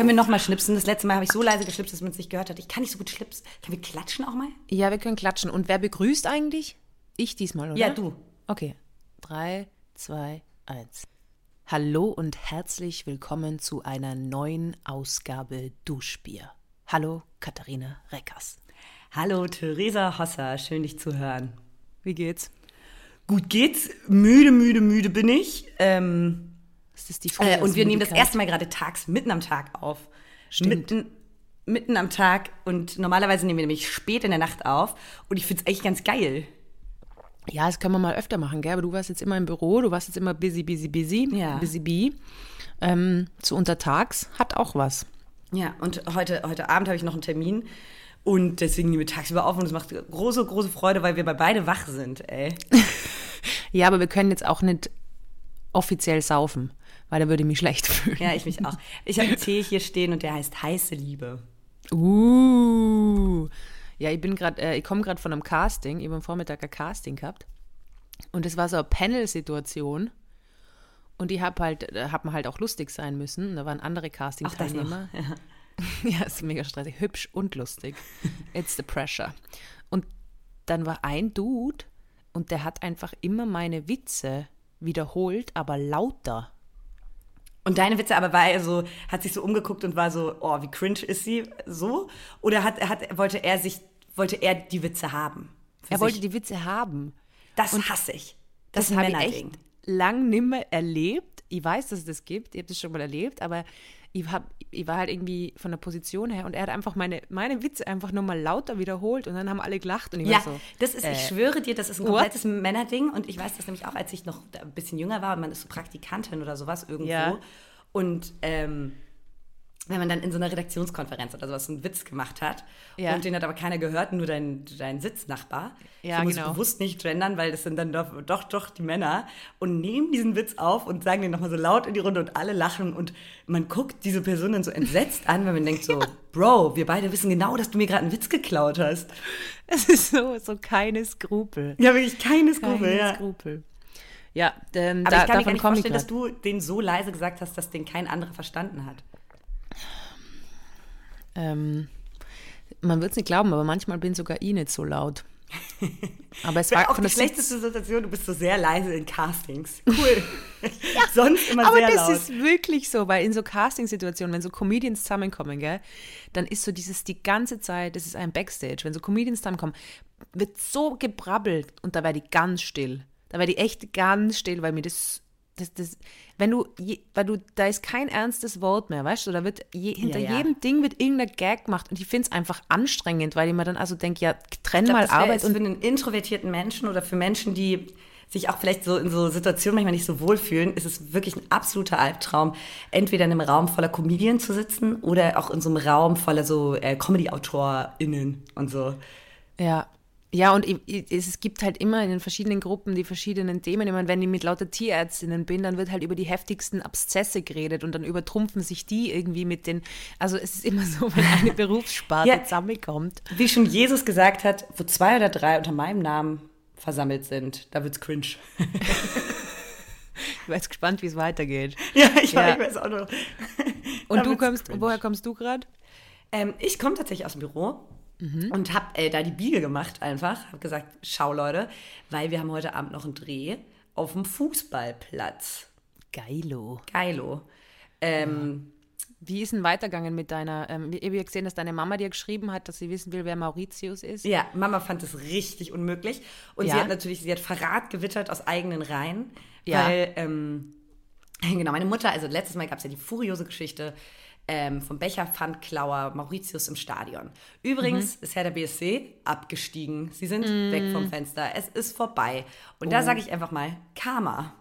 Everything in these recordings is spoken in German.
Können wir nochmal schnipsen? Das letzte Mal habe ich so leise geschnipst, dass man es nicht gehört hat. Ich kann nicht so gut schnipsen. Können wir klatschen auch mal? Ja, wir können klatschen. Und wer begrüßt eigentlich? Ich diesmal, oder? Ja, du. Okay. Drei, zwei, eins. Hallo und herzlich willkommen zu einer neuen Ausgabe Duschbier. Hallo, Katharina Reckers. Hallo, Theresa Hosser. Schön, dich zu hören. Wie geht's? Gut geht's. Müde, müde, müde bin ich. Ähm, Das ist die äh, und wir nehmen das erste Mal gerade tags, mitten am Tag auf. Stimmt. Mitten, mitten am Tag. Und normalerweise nehmen wir nämlich spät in der Nacht auf. Und ich finde es eigentlich ganz geil. Ja, das können wir mal öfter machen, gell? Aber du warst jetzt immer im Büro, du warst jetzt immer busy, busy, busy. Ja. Busy bee. Ähm, zu untertags hat auch was. Ja, und heute, heute Abend habe ich noch einen Termin. Und deswegen nehmen wir tagsüber auf. Und es macht große, große Freude, weil wir bei beide wach sind, ey. Ja, aber wir können jetzt auch nicht offiziell saufen, weil da würde ich mich schlecht fühlen. Ja, ich mich auch. Ich habe einen Tee hier stehen und der heißt heiße Liebe. Uh. Ja, ich bin gerade, äh, ich komme gerade von einem Casting, ich habe am Vormittag ein Casting gehabt. Und es war so eine Panel-Situation. Und ich habe halt, äh, hab mir halt auch lustig sein müssen. Da waren andere Casting-Teilnehmer. Ja. Ja, ist mega stressig. Hübsch und lustig. It's the pressure. Und dann war ein Dude und der hat einfach immer meine Witze wiederholt, aber lauter. Und deine Witze aber war er so, hat sich so umgeguckt und war so, oh, wie cringe ist sie so? Oder hat, hat, wollte er sich, wollte er die Witze haben? Er wollte sich? die Witze haben. Das hasse ich. Das, Das, habe ich echt lang nimmer erlebt. Ich weiß, dass es das gibt. Ich habe das schon mal erlebt, aber ich, hab, ich war halt irgendwie von der Position her und er hat einfach meine, meine Witze einfach nur mal lauter wiederholt und dann haben alle gelacht und ich Ja, war so. das ist, ich äh, schwöre dir, das ist ein what? komplettes Männerding. Und ich weiß das nämlich auch, als ich noch ein bisschen jünger war und man ist so Praktikantin oder sowas irgendwo. Ja. Und ähm, wenn man dann in so einer Redaktionskonferenz oder sowas einen Witz gemacht hat Ja. und den hat aber keiner gehört, nur dein, dein Sitznachbar. Ja, ich muss genau. bewusst nicht gendern, weil das sind dann doch, doch, doch die Männer und nehmen diesen Witz auf und sagen den nochmal so laut in die Runde und alle lachen und man guckt diese Person dann so entsetzt an, weil man denkt so, Bro, wir beide wissen genau, dass du mir gerade einen Witz geklaut hast. Es ist so, so keine Skrupel. Ja, wirklich keine Skrupel, Keine ja. Skrupel. Ja, ähm, Aber da, ich kann mir gar nicht vorstellen, dass du den so leise gesagt hast, dass den kein anderer verstanden hat. Ähm, man wird es nicht glauben, aber manchmal bin sogar ich nicht so laut. Aber es War war auch die schlechteste Situation, du bist so sehr leise in Castings. Cool. Sonst immer Aber sehr das laut. ist wirklich so, weil in so Casting-Situationen, wenn so Comedians zusammenkommen, gell, dann ist so dieses die ganze Zeit, das ist ein Backstage, wenn so Comedians zusammenkommen, wird so gebrabbelt und da werde ich ganz still. Da werde ich echt ganz still, weil mir das, das, das wenn du, je, weil du, da ist kein ernstes Wort mehr, weißt du, da wird je, hinter ja. jedem Ding wird irgendein Gag gemacht und ich finde es einfach anstrengend, weil ich mir dann also denke, ja, trenn glaub, mal das Arbeit und für einen introvertierten Menschen oder für Menschen, die sich auch vielleicht so in so Situationen manchmal nicht so wohlfühlen, ist es wirklich ein absoluter Albtraum, entweder in einem Raum voller Comedians zu sitzen oder auch in so einem Raum voller so äh, Comedy-AutorInnen und so. Ja. Ja, und es gibt halt immer in den verschiedenen Gruppen die verschiedenen Themen. Ich meine, wenn ich mit lauter Tierärztinnen bin, dann wird halt über die heftigsten Abszesse geredet und dann übertrumpfen sich die irgendwie mit den. Also es ist immer so, wenn eine Berufssparte Ja. zusammenkommt. Wie schon Jesus gesagt hat, wo zwei oder drei unter meinem Namen versammelt sind, da wird's cringe. Ich war jetzt gespannt, wie es weitergeht. ja, ich, Ja. ich weiß auch noch. Und Da du kommst, cringe. woher kommst du gerade? Ähm, ich komme tatsächlich aus dem Büro Mhm. und habe äh, da die Biege gemacht einfach. Habe gesagt, schau Leute, weil wir haben heute Abend noch einen Dreh auf dem Fußballplatz. Geilo. Geilo. Ähm, Wie ist denn weitergegangen mit deiner, ähm, ich habe ja gesehen, dass deine Mama dir geschrieben hat, dass sie wissen will, wer Mauritius ist. ja. Mama fand es richtig unmöglich. Und Ja. sie hat natürlich, sie hat Verrat gewittert aus eigenen Reihen. Ja. Weil, ähm, genau, meine Mutter, also letztes Mal gab es ja die furiose Geschichte ähm, vom Becherpfandklauer Mauritius im Stadion. Übrigens Mhm. ist Herr der BSC abgestiegen. Sie sind weg vom Fenster. Es ist vorbei. Und Oh. da sage ich einfach mal Karma.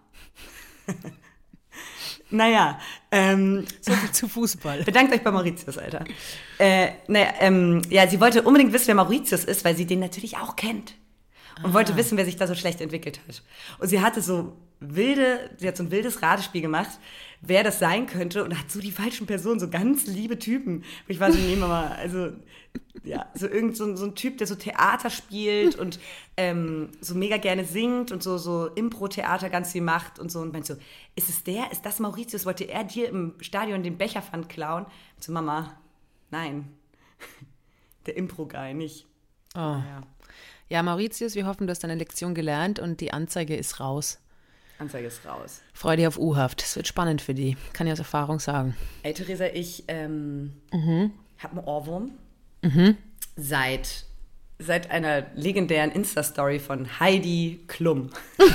naja, ähm, So viel zu Fußball. Bedankt euch bei Mauritius, Alter. Äh, naja, ähm, ja, sie wollte unbedingt wissen, wer Mauritius ist, weil sie den natürlich auch kennt. Und wollte wissen, wer sich da so schlecht entwickelt hat. Und sie hatte so wilde, sie hat so ein wildes Ratespiel gemacht, wer das sein könnte und hat so die falschen Personen, so ganz liebe Typen. Ich war so, nee, Mama, also ja, so irgend so, so ein Typ, der so Theater spielt und ähm, so mega gerne singt und so, so Impro-Theater ganz viel macht und so. Und meint so, ist es der? Ist das Mauritius? Wollte er dir im Stadion den Becherpfand klauen? Ich so, Mama, nein. Der Impro-Guy, nicht. Oh. Ja. ja, Mauritius, wir hoffen, du hast deine Lektion gelernt und die Anzeige ist raus. Anzeige ist raus. Freu dich auf U-Haft. Es wird spannend für die. Kann ich aus Erfahrung sagen. Ey, Theresa, ich ähm, mhm. habe einen Ohrwurm. Mhm. Seit, seit einer legendären Insta-Story von Heidi Klum.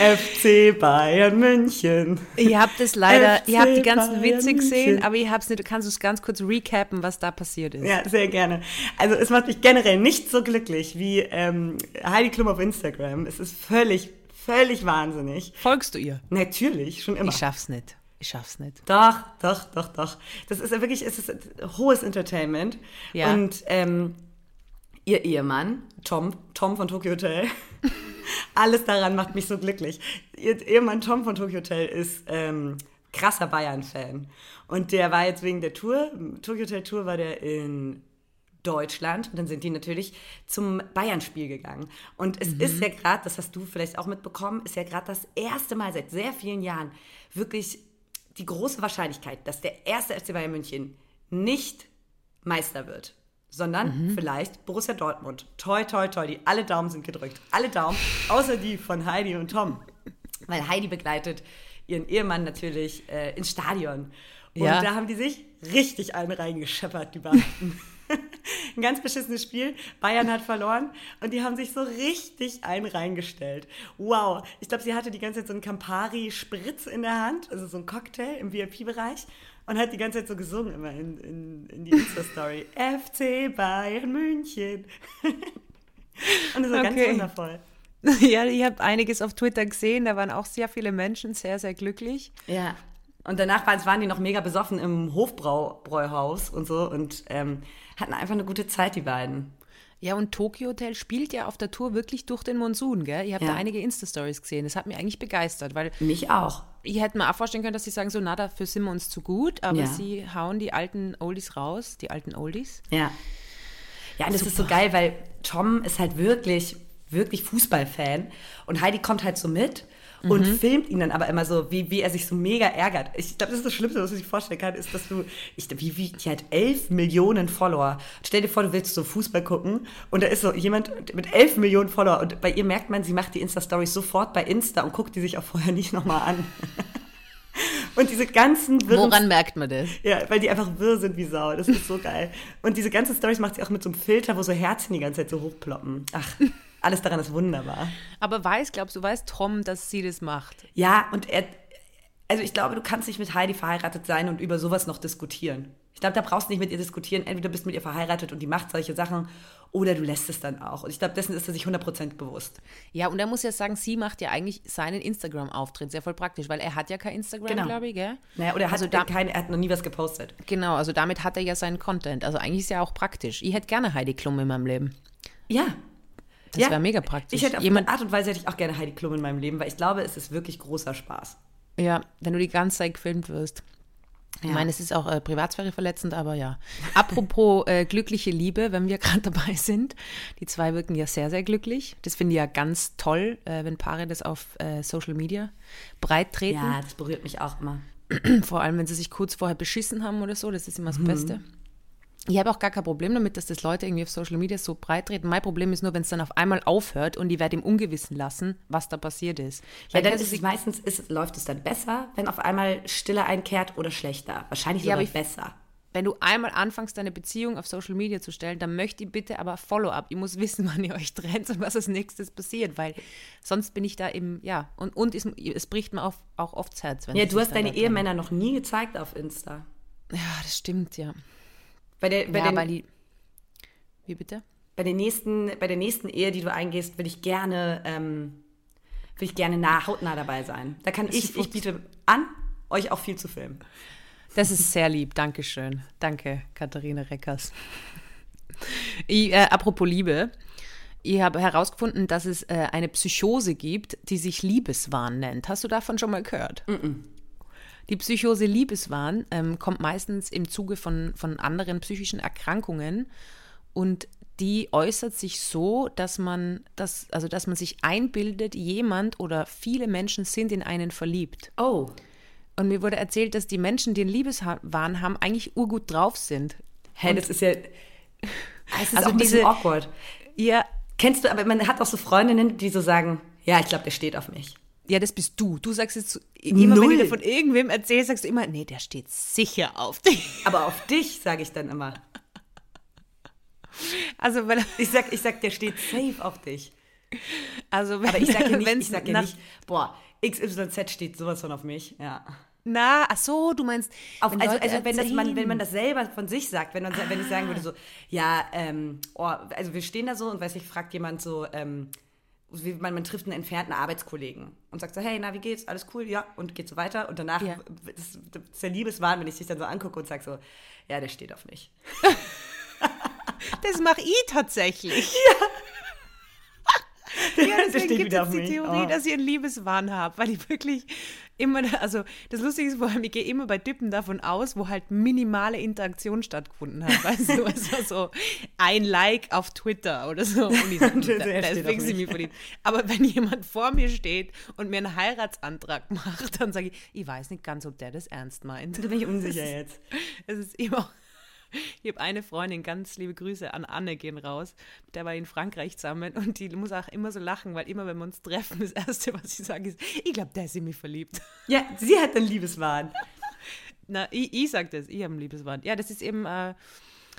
FC Bayern München. Ihr habt es leider, FC ihr habt die ganzen Bayern Witze gesehen, München. aber ihr habt es nicht, du kannst es ganz kurz recappen, was da passiert ist. Ja, sehr gerne. Also es macht mich generell nicht so glücklich wie ähm, Heidi Klum auf Instagram. Es ist völlig, völlig wahnsinnig. Folgst du ihr? Natürlich, schon immer. Ich schaff's nicht. Ich schaff's nicht. Doch, doch, doch, doch. Das ist wirklich, es ist hohes Entertainment. Ja. Und ähm, ihr Ehemann, Tom, Tom von Tokyo Hotel, alles daran macht mich so glücklich. Ihr Ehemann Tom von Tokyo Hotel ist ähm, krasser Bayern-Fan. Und der war jetzt wegen der Tour, Tokyo Hotel Tour war der in Deutschland und dann sind die natürlich zum Bayern-Spiel gegangen. Und es mhm. ist ja gerade, das hast du vielleicht auch mitbekommen, ist ja gerade das erste Mal seit sehr vielen Jahren wirklich die große Wahrscheinlichkeit, dass der erste FC Bayern München nicht Meister wird sondern mhm. vielleicht Borussia Dortmund. Toi, toi, toi, die alle Daumen sind gedrückt. Alle Daumen, außer die von Heidi und Tom. Weil Heidi begleitet ihren Ehemann natürlich äh, ins Stadion. Und ja. da haben die sich richtig einen reingescheppert, die beiden. Ein ganz beschissenes Spiel. Bayern hat verloren und die haben sich so richtig einen reingestellt. Wow. Ich glaube, sie hatte die ganze Zeit so einen Campari-Spritz in der Hand, also so ein Cocktail im VIP-Bereich und hat die ganze Zeit so gesungen immer in, in, in die Insta-Story. FC Bayern München. und das war okay. ganz wundervoll. Ja, ihr habt einiges auf Twitter gesehen, da waren auch sehr viele Menschen sehr, sehr glücklich. Ja. Und danach waren die noch mega besoffen im Hofbräuhaus und so und ähm, hatten einfach eine gute Zeit, die beiden. Ja, und Tokyo Hotel spielt ja auf der Tour wirklich durch den Monsun, gell? Ihr habt ja. da einige Insta-Stories gesehen. Das hat mich eigentlich begeistert, weil. Mich auch. Ich hätte mir auch vorstellen können, dass sie sagen, so, na, dafür sind wir uns zu gut, aber ja. sie hauen die alten Oldies raus, die alten Oldies. Ja. Ja, und das ist so geil, weil Tom ist halt wirklich, wirklich Fußballfan und Heidi kommt halt so mit und mhm. filmt ihn dann aber immer so, wie, wie er sich so mega ärgert. Ich glaube, das ist das Schlimmste, was man sich vorstellen kann, ist, dass du, ich, wie, wie, die hat elf Millionen Follower. Stell dir vor, du willst so Fußball gucken und da ist so jemand mit elf Millionen Follower und bei ihr merkt man, sie macht die Insta-Stories sofort bei Insta und guckt die sich auch vorher nicht nochmal an. Und diese ganzen wirren, Woran merkt man das? Ja, weil die einfach wirr sind wie Sau. Das ist so geil. Und diese ganzen Stories macht sie auch mit so einem Filter, wo so Herzen die ganze Zeit so hochploppen. Ach, alles daran ist wunderbar. Aber weiß, glaubst du, weiß Tom, dass sie das macht? Ja, und er, also ich glaube, du kannst nicht mit Heidi verheiratet sein und über sowas noch diskutieren. Ich glaube, da brauchst du nicht mit ihr diskutieren. Entweder bist du mit ihr verheiratet und die macht solche Sachen oder du lässt es dann auch. Und ich glaube, dessen ist er sich 100% bewusst. Ja, und er muss ja sagen, sie macht ja eigentlich seinen Instagram-Auftritt sehr voll praktisch, weil er hat ja kein Instagram, genau. glaube ich, gell? Naja, oder er hat, also da, kein, er hat noch nie was gepostet. Genau, also damit hat er ja seinen Content. Also eigentlich ist ja auch praktisch. Ich hätte gerne Heidi Klum in meinem Leben. Ja, das ja, wäre mega praktisch. Ich hätte auf Jemand, Art und Weise hätte ich auch gerne Heidi Klum in meinem Leben, weil ich glaube, es ist wirklich großer Spaß. Ja, wenn du die ganze Zeit gefilmt wirst. Ja. Ich meine, es ist auch äh, Privatsphäre verletzend, aber ja. Apropos äh, glückliche Liebe, wenn wir gerade dabei sind. Die zwei wirken ja sehr, sehr glücklich. Das finde ich ja ganz toll, äh, wenn Paare das auf äh, Social Media breit treten. Ja, das berührt mich auch immer. Vor allem, wenn sie sich kurz vorher beschissen haben oder so. Das ist immer das mhm. Beste. Ich habe auch gar kein Problem damit, dass das Leute irgendwie auf Social Media so breit treten. Mein Problem ist nur, wenn es dann auf einmal aufhört und die werden im Ungewissen lassen, was da passiert ist. Ja, dann ist es meistens, ist, läuft es dann besser, wenn auf einmal Stille einkehrt oder schlechter. Wahrscheinlich sogar ja, ich, besser. Wenn du einmal anfängst, deine Beziehung auf Social Media zu stellen, dann möchte ich bitte aber Follow-up. Ich muss wissen, wann ihr euch trennt und was als nächstes passiert, weil sonst bin ich da im, ja, und, und es, es bricht mir auch, auch oft das Herz. ja, du hast deine Ehemänner noch nie gezeigt auf Insta. Ja, das stimmt, ja. Bei der, bei ja, den, die, wie bitte? Bei, den nächsten, bei der nächsten Ehe, die du eingehst, will ich gerne, ähm, will ich gerne nah, hautnah dabei sein. Da kann ich, ich biete an, euch auch viel zu filmen. Das ist sehr lieb, Dankeschön. Danke, Katharina Reckers. Ich, äh, apropos Liebe, Ich habe herausgefunden, dass es äh, eine Psychose gibt, die sich Liebeswahn nennt. Hast du davon schon mal gehört? Mm -mm. Die Psychose Liebeswahn ähm, kommt meistens im Zuge von, von anderen psychischen Erkrankungen und die äußert sich so, dass man, das, also dass man sich einbildet, jemand oder viele Menschen sind in einen verliebt. Oh. Und mir wurde erzählt, dass die Menschen, die einen Liebeswahn haben, eigentlich urgut drauf sind. Hä, hey, das ist ja. Es ist also auch ein diese, bisschen awkward. Ja. Kennst du, aber man hat auch so Freundinnen, die so sagen, ja, ich glaube, der steht auf mich. Ja, das bist du. Du sagst jetzt immer, Null. wenn du von irgendwem erzählst, sagst du immer, nee, der steht sicher auf dich. Aber auf dich sage ich dann immer. Also, weil ich sag, ich sag, der steht safe auf dich. Also, wenn, aber ich sage ja nicht, ich sag ja nicht, boah, XYZ steht sowas von auf mich, ja. Na, ach so, du meinst. Auf, also, also wenn, das man, wenn man das selber von sich sagt, wenn, man, ah. wenn ich sagen würde, so, ja, ähm, oh, also wir stehen da so und weiß ich, fragt jemand so, ähm, man, man trifft einen entfernten Arbeitskollegen und sagt so, hey, na, wie geht's? Alles cool? Ja, und geht so weiter. Und danach ja. das, das ist der Liebeswahn, wenn ich dich dann so angucke und sage so, ja, der steht auf mich. das mache ich tatsächlich. Ja. Ja, deswegen gibt es die Theorie, oh. dass ich einen Liebeswahn habe, weil ich wirklich immer, also das Lustige ist vor allem, ich gehe immer bei Typen davon aus, wo halt minimale Interaktion stattgefunden hat. Weißt du, also so ein Like auf Twitter oder so. Und ich so, deswegen sie mich verliebt. Aber wenn jemand vor mir steht und mir einen Heiratsantrag macht, dann sage ich, ich weiß nicht ganz, ob der das ernst meint. Da bin ich unsicher jetzt. Es ist immer ich habe eine Freundin, ganz liebe Grüße an Anne gehen raus, der wir in Frankreich zusammen und die muss auch immer so lachen, weil immer, wenn wir uns treffen, das Erste, was sie sagen, ist, ich glaube, der ist in mich verliebt. Ja, sie hat einen Liebeswahn. Na, ich, ich sage das, ich habe einen Liebeswahn. Ja, das ist eben, äh,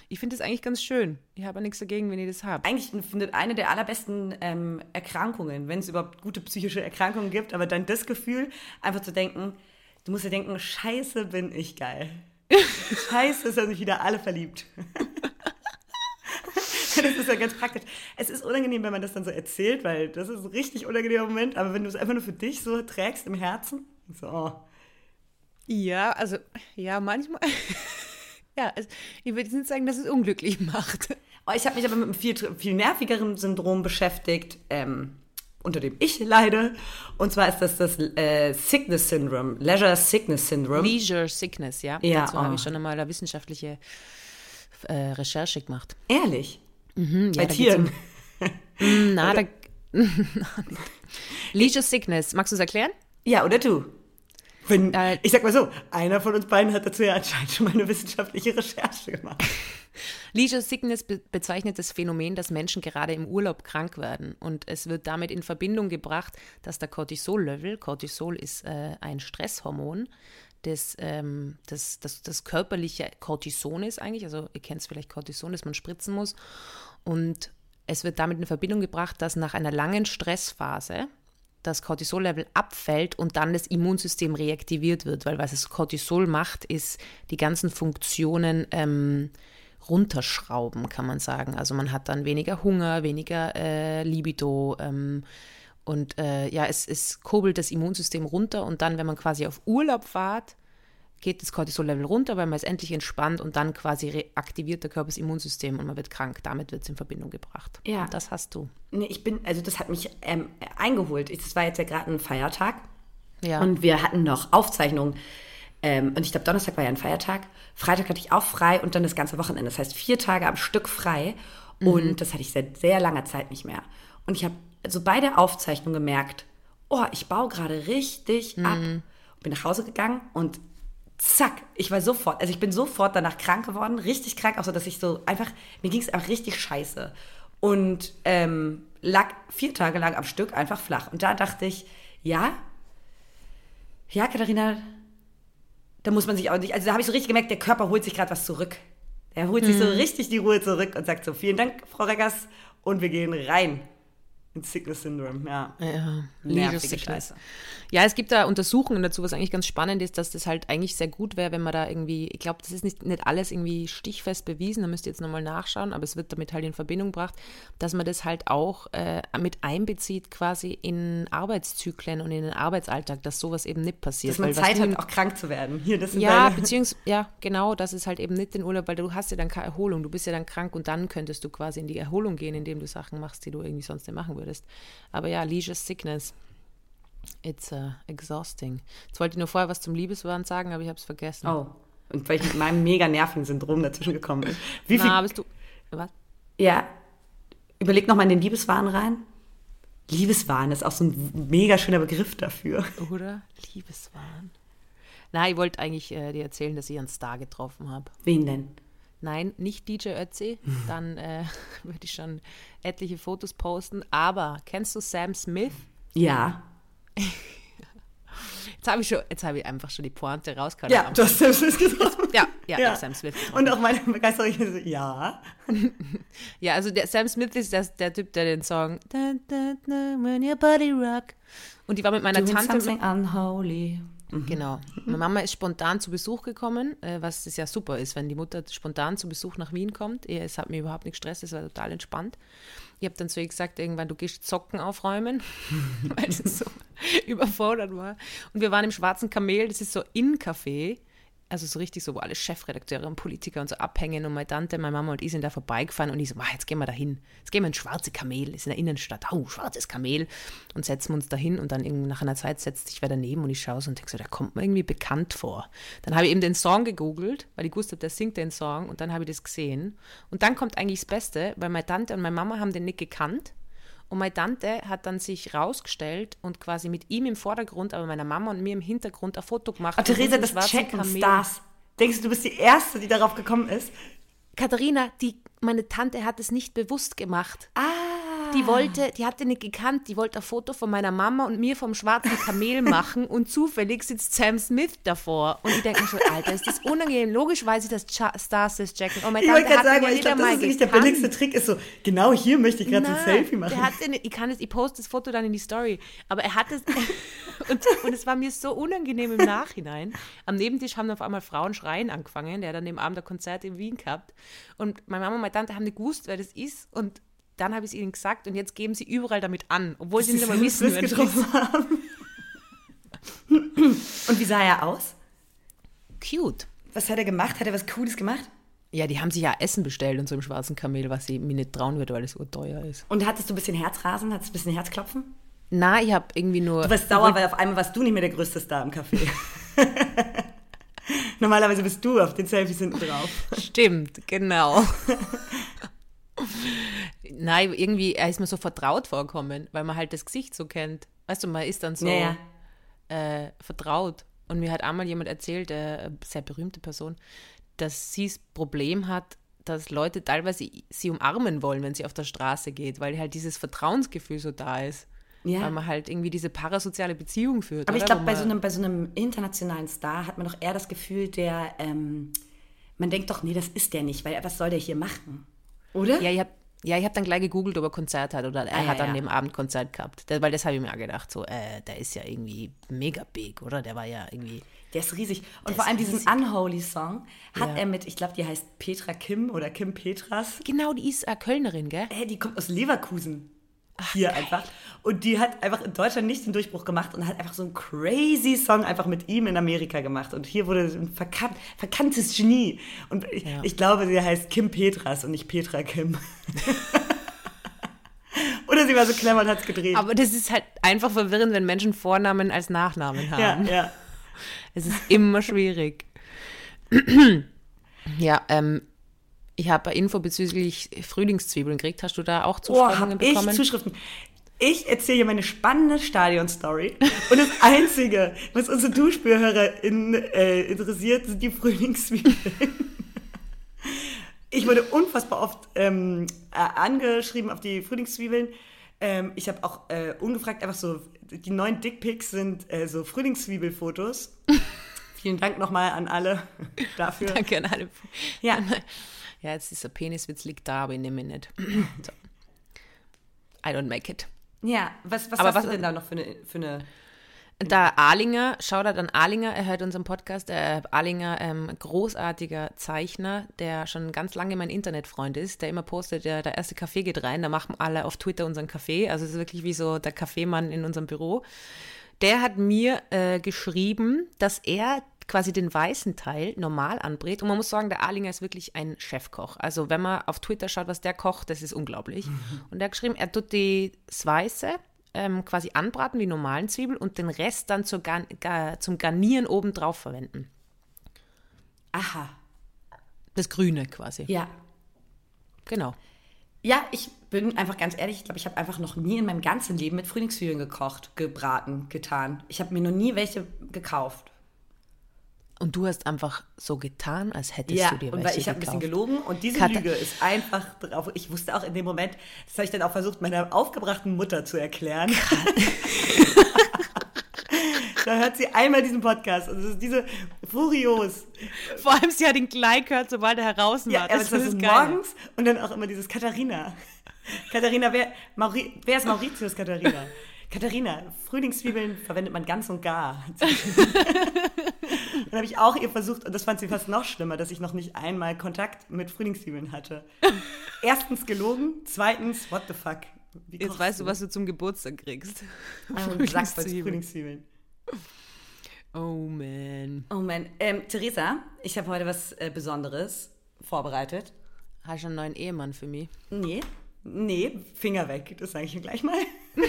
ich finde das eigentlich ganz schön. Ich habe nichts dagegen, wenn ihr das habt. Eigentlich findet eine der allerbesten ähm, Erkrankungen, wenn es überhaupt gute psychische Erkrankungen gibt, aber dann das Gefühl, einfach zu denken, du musst dir denken, scheiße, bin ich geil. Scheiße, haben sich wieder alle verliebt. das ist ja ganz praktisch. Es ist unangenehm, wenn man das dann so erzählt, weil das ist ein richtig unangenehmer Moment. Aber wenn du es einfach nur für dich so trägst im Herzen, so. Oh. Ja, also, ja, manchmal. ja, also, ich würde nicht sagen, dass es unglücklich macht. Oh, ich habe mich aber mit einem viel, viel nervigeren Syndrom beschäftigt. Ähm, unter dem ich leide. Und zwar ist das das äh, Sickness Syndrome, Leisure Sickness Syndrome. Leisure Sickness, ja. ja Dazu oh. habe ich schon einmal eine wissenschaftliche äh, Recherche gemacht. Ehrlich? Mhm, Bei Tieren? Um, na, da, Leisure Sickness, magst du es erklären? Ja, oder du? Wenn, äh, ich sag mal so, einer von uns beiden hat dazu ja anscheinend schon mal eine wissenschaftliche Recherche gemacht. Leisure Sickness be bezeichnet das Phänomen, dass Menschen gerade im Urlaub krank werden. Und es wird damit in Verbindung gebracht, dass der Cortisol-Level, Cortisol ist äh, ein Stresshormon, das, ähm, das, das, das körperliche Cortison ist eigentlich, also ihr kennt es vielleicht Cortison, das man spritzen muss. Und es wird damit in Verbindung gebracht, dass nach einer langen Stressphase das Cortisol-Level abfällt und dann das Immunsystem reaktiviert wird, weil was das Cortisol macht, ist die ganzen Funktionen ähm, runterschrauben, kann man sagen. Also man hat dann weniger Hunger, weniger äh, Libido ähm, und äh, ja, es, es kurbelt das Immunsystem runter und dann, wenn man quasi auf Urlaub fahrt, geht das Cortisol-Level runter, weil man ist endlich entspannt und dann quasi reaktiviert der Körper das Immunsystem und man wird krank. Damit wird es in Verbindung gebracht. Ja. Und das hast du. Nee, ich bin, also das hat mich ähm, eingeholt. Es war jetzt ja gerade ein Feiertag. Ja. Und wir hatten noch Aufzeichnungen. Ähm, und ich glaube, Donnerstag war ja ein Feiertag. Freitag hatte ich auch frei und dann das ganze Wochenende. Das heißt, vier Tage am Stück frei. Mhm. Und das hatte ich seit sehr langer Zeit nicht mehr. Und ich habe so bei der Aufzeichnung gemerkt, oh, ich baue gerade richtig mhm. ab. Bin nach Hause gegangen und zack, ich war sofort, also ich bin sofort danach krank geworden, richtig krank, auch so, dass ich so einfach, mir ging es einfach richtig scheiße. Und ähm, lag vier Tage lang am Stück einfach flach. Und da dachte ich, ja, ja, Katharina, da muss man sich auch nicht, also da habe ich so richtig gemerkt, der Körper holt sich gerade was zurück. Der holt sich so mhm. richtig die Ruhe zurück und sagt so, vielen Dank, Frau Reggers, und wir gehen rein. In Sickness Syndrome, ja. Ja, Nervige. Scheiße. Ja, es gibt da Untersuchungen dazu, was eigentlich ganz spannend ist, dass das halt eigentlich sehr gut wäre, wenn man da irgendwie, ich glaube, das ist nicht, nicht alles irgendwie stichfest bewiesen, da müsst ihr jetzt nochmal nachschauen, aber es wird damit halt in Verbindung gebracht, dass man das halt auch äh, mit einbezieht quasi in Arbeitszyklen und in den Arbeitsalltag, dass sowas eben nicht passiert. Dass man Zeit hat, auch krank zu werden. Hier, das sind ja, beziehungsweise, ja, genau, das ist halt eben nicht den Urlaub, weil du hast ja dann keine Erholung, du bist ja dann krank und dann könntest du quasi in die Erholung gehen, indem du Sachen machst, die du irgendwie sonst nicht machen würdest. Aber ja, Leisure Sickness, it's uh, exhausting. Jetzt wollte ich nur vorher was zum Liebeswahn sagen, aber ich habe es vergessen. Oh. Und weil ich mit meinem mega nervigen Syndrom dazwischen gekommen bin. Wie viel, Na, bist du, was? ja, überleg noch mal in den Liebeswahn rein. Liebeswahn ist auch so ein mega schöner Begriff dafür. Oder? Liebeswahn. Na, ich wollte eigentlich äh, dir erzählen, dass ich einen Star getroffen habe. Wen denn? Nein, nicht DJ Ötzi. Dann äh, würde ich schon etliche Fotos posten. Aber kennst du Sam Smith? Ja. Jetzt habe ich, schon- jetzt habe ich einfach schon die Pointe rausgehauen. Ja, du hast selbst gesagt. ja, ja, Ja. Sam Smith. Und auch meine Begeisterung ist so, ja. Ja, also der Sam Smith ist der, der Typ, der den Song When your body rock. Und die war mit meiner Doing Tante. something unholy. Genau. Meine Mama ist spontan zu Besuch gekommen, äh, was das ja super ist, wenn die Mutter spontan zu Besuch nach Wien kommt. Es hat mir überhaupt nicht gestresst, es war total entspannt. Ich habe dann zu ihr gesagt, irgendwann, du gehst Socken aufräumen, weil es so überfordert war. Und wir waren im Schwarzen Kamel, das ist so In-Café, also so richtig so, wo alle Chefredakteure und Politiker und so abhängen. Und meine Tante, meine Mama und ich sind da vorbeigefahren und ich so, "Wow, jetzt gehen wir da hin. Jetzt gehen wir ins Schwarze Kamel, ist in der Innenstadt. Oh, schwarzes Kamel. Und setzen uns da hin und dann irgendwie nach einer Zeit setzt sich wer daneben und ich schaue so und denke so, der kommt mir irgendwie bekannt vor. Dann habe ich eben den Song gegoogelt, weil ich wusste, der singt den Song und dann habe ich das gesehen. Und dann kommt eigentlich das Beste, weil meine Tante und meine Mama haben den nicht gekannt. Und meine Tante hat dann sich rausgestellt und quasi mit ihm im Vordergrund, aber meiner Mama und mir im Hintergrund ein Foto gemacht. Von Theresa, das checken. Stars. Denkst du, du bist die Erste, die darauf gekommen ist? Katharina, die, meine Tante hat es nicht bewusst gemacht. Ah. Die wollte, die hatte nicht gekannt, die wollte ein Foto von meiner Mama und mir vom schwarzen Kamel machen und zufällig sitzt Sam Smith davor. Und ich denke mir schon, Alter, ist das unangenehm. Logisch weiß ich, dass Cha Stars das checken. Und meine Ich Tante wollte hat gerade sagen, ich glaube, das ist nicht der billigste Trick, ist so, genau hier möchte ich gerade ein Selfie machen. Der nicht, ich kann es, ich poste das Foto dann in die Story. Aber er hat es und, und es war mir so unangenehm im Nachhinein. Am Nebentisch haben auf einmal Frauen schreien angefangen. Der hat dann dem Abend ein Konzert in Wien gehabt. Und meine Mama und meine Tante haben nicht gewusst, wer das ist. Und dann habe ich es ihnen gesagt und jetzt geben sie überall damit an, obwohl sie nicht einmal wissen, ist. getroffen haben. Und wie sah er aus? Cute. Was hat er gemacht? Hat er was Cooles gemacht? Ja, die haben sich ja Essen bestellt und so im schwarzen Kamel, was sie mir nicht trauen würde, weil es so teuer ist. Und hattest du ein bisschen Herzrasen? Hattest du ein bisschen Herzklopfen? Na, ich habe irgendwie nur. Du warst sauer, weil auf einmal warst du nicht mehr der größte Star im Café. Normalerweise bist du auf den Selfies hinten drauf. Stimmt, genau. Nein, irgendwie, er ist mir so vertraut vorkommen, weil man halt das Gesicht so kennt. Weißt du, man ist dann so Ja, Äh, vertraut. Und mir hat einmal jemand erzählt, äh, eine sehr berühmte Person, dass sie das Problem hat, dass Leute teilweise sie umarmen wollen, wenn sie auf der Straße geht, weil halt dieses Vertrauensgefühl so da ist. Ja. Weil man halt irgendwie diese parasoziale Beziehung führt. Aber ich oder? glaube, Wo bei so, einem, bei so einem internationalen Star hat man doch eher das Gefühl, der, ähm, man denkt doch, nee, das ist der nicht, weil was soll der hier machen? Oder? Ja, ich habe ja, ich hab dann gleich gegoogelt, ob er Konzert hat oder er Ah, ja, hat an ja. dem Abend Konzert gehabt. Das, weil das habe ich mir auch gedacht, so, äh, der ist ja irgendwie mega big, oder? Der war ja irgendwie. Der ist riesig. Und vor allem diesen riesig. Unholy Song hat Ja. er mit, ich glaube, die heißt Petra Kim oder Kim Petras. Genau, die ist äh, Kölnerin, gell? Äh, die kommt aus Leverkusen. hier einfach. Und die hat einfach in Deutschland nicht den Durchbruch gemacht und hat einfach so einen crazy Song einfach mit ihm in Amerika gemacht. Und hier wurde ein verkannt, verkanntes Genie. Und ich, Ja. ich glaube, sie heißt Kim Petras und nicht Petra Kim. Oder sie war so clever und hat es gedreht. Aber das ist halt einfach verwirrend, wenn Menschen Vornamen als Nachnamen ja, haben. ja. Es ist immer schwierig. ja, ähm, ich habe Info bezüglich Frühlingszwiebeln gekriegt. Hast du da auch Oh, Zuschriften ich bekommen? Zuschriften. Ich erzähle hier meine spannende Stadion-Story. Und das Einzige, was unsere DuschbürgerInnen äh, interessiert, sind die Frühlingszwiebeln. Ich wurde unfassbar oft ähm, äh, angeschrieben auf die Frühlingszwiebeln. Ähm, ich habe auch äh, ungefragt einfach so, die neuen Dickpics sind äh, so Frühlingszwiebelfotos. Vielen Dank nochmal an alle dafür. Danke an alle. Ja, Ja, jetzt ist der Peniswitz liegt da, aber ich nehme ihn nicht. so. I don't make it. Ja, was, was Aber hast was- du denn da noch für eine, für eine Da Arlinger, Shoutout an Arlinger, er hört unseren Podcast. Der Arlinger, ähm, großartiger Zeichner, der schon ganz lange mein Internetfreund ist, der immer postet, der, der erste Kaffee geht rein, da machen alle auf Twitter unseren Kaffee. Also es ist wirklich wie so der Kaffeemann in unserem Büro. Der hat mir äh, geschrieben, dass er quasi den weißen Teil normal anbrät. Und man muss sagen, der Arlinger ist wirklich ein Chefkoch. Also wenn man auf Twitter schaut, was der kocht, das ist unglaublich. Und er hat geschrieben, er tut die, das Weiße ähm, quasi anbraten wie normalen Zwiebel und den Rest dann Gar Gar zum Garnieren obendrauf verwenden. Aha. Das Grüne quasi. Ja. Genau. Ja, ich bin einfach ganz ehrlich, ich glaube, ich habe einfach noch nie in meinem ganzen Leben mit Frühlingszwiebeln gekocht, gebraten, getan. Ich habe mir noch nie welche gekauft. Und du hast einfach so getan, als hättest Ja, du dir und weil welche ich habe ein bisschen gelogen und diese Katha- Lüge ist einfach drauf. Ich wusste auch in dem Moment, das habe ich dann auch versucht, meiner aufgebrachten Mutter zu erklären. da hört sie einmal diesen Podcast und es ist diese furios. Vor allem, sie hat ihn gleich gehört, sobald er heraus war. Ja, das das ist ist geil. morgens und dann auch immer dieses Katharina. Katharina, wer, Mauri, wer ist Mauritius Katharina? Katharina, Frühlingszwiebeln verwendet man ganz und gar. Dann habe ich auch ihr versucht, und das fand sie fast noch schlimmer, dass ich noch nicht einmal Kontakt mit Frühlingszwiebeln hatte. Erstens gelogen, zweitens, what the fuck? Jetzt weißt du, was du zum Geburtstag kriegst. Ein Sack voll Frühlingszwiebeln. Frühlingszwiebeln. Oh man. Oh man, ähm, Theresa, ich habe heute was äh, Besonderes vorbereitet. Hast du einen neuen Ehemann für mich? Nee, nee, Finger weg, das sage ich mir gleich mal.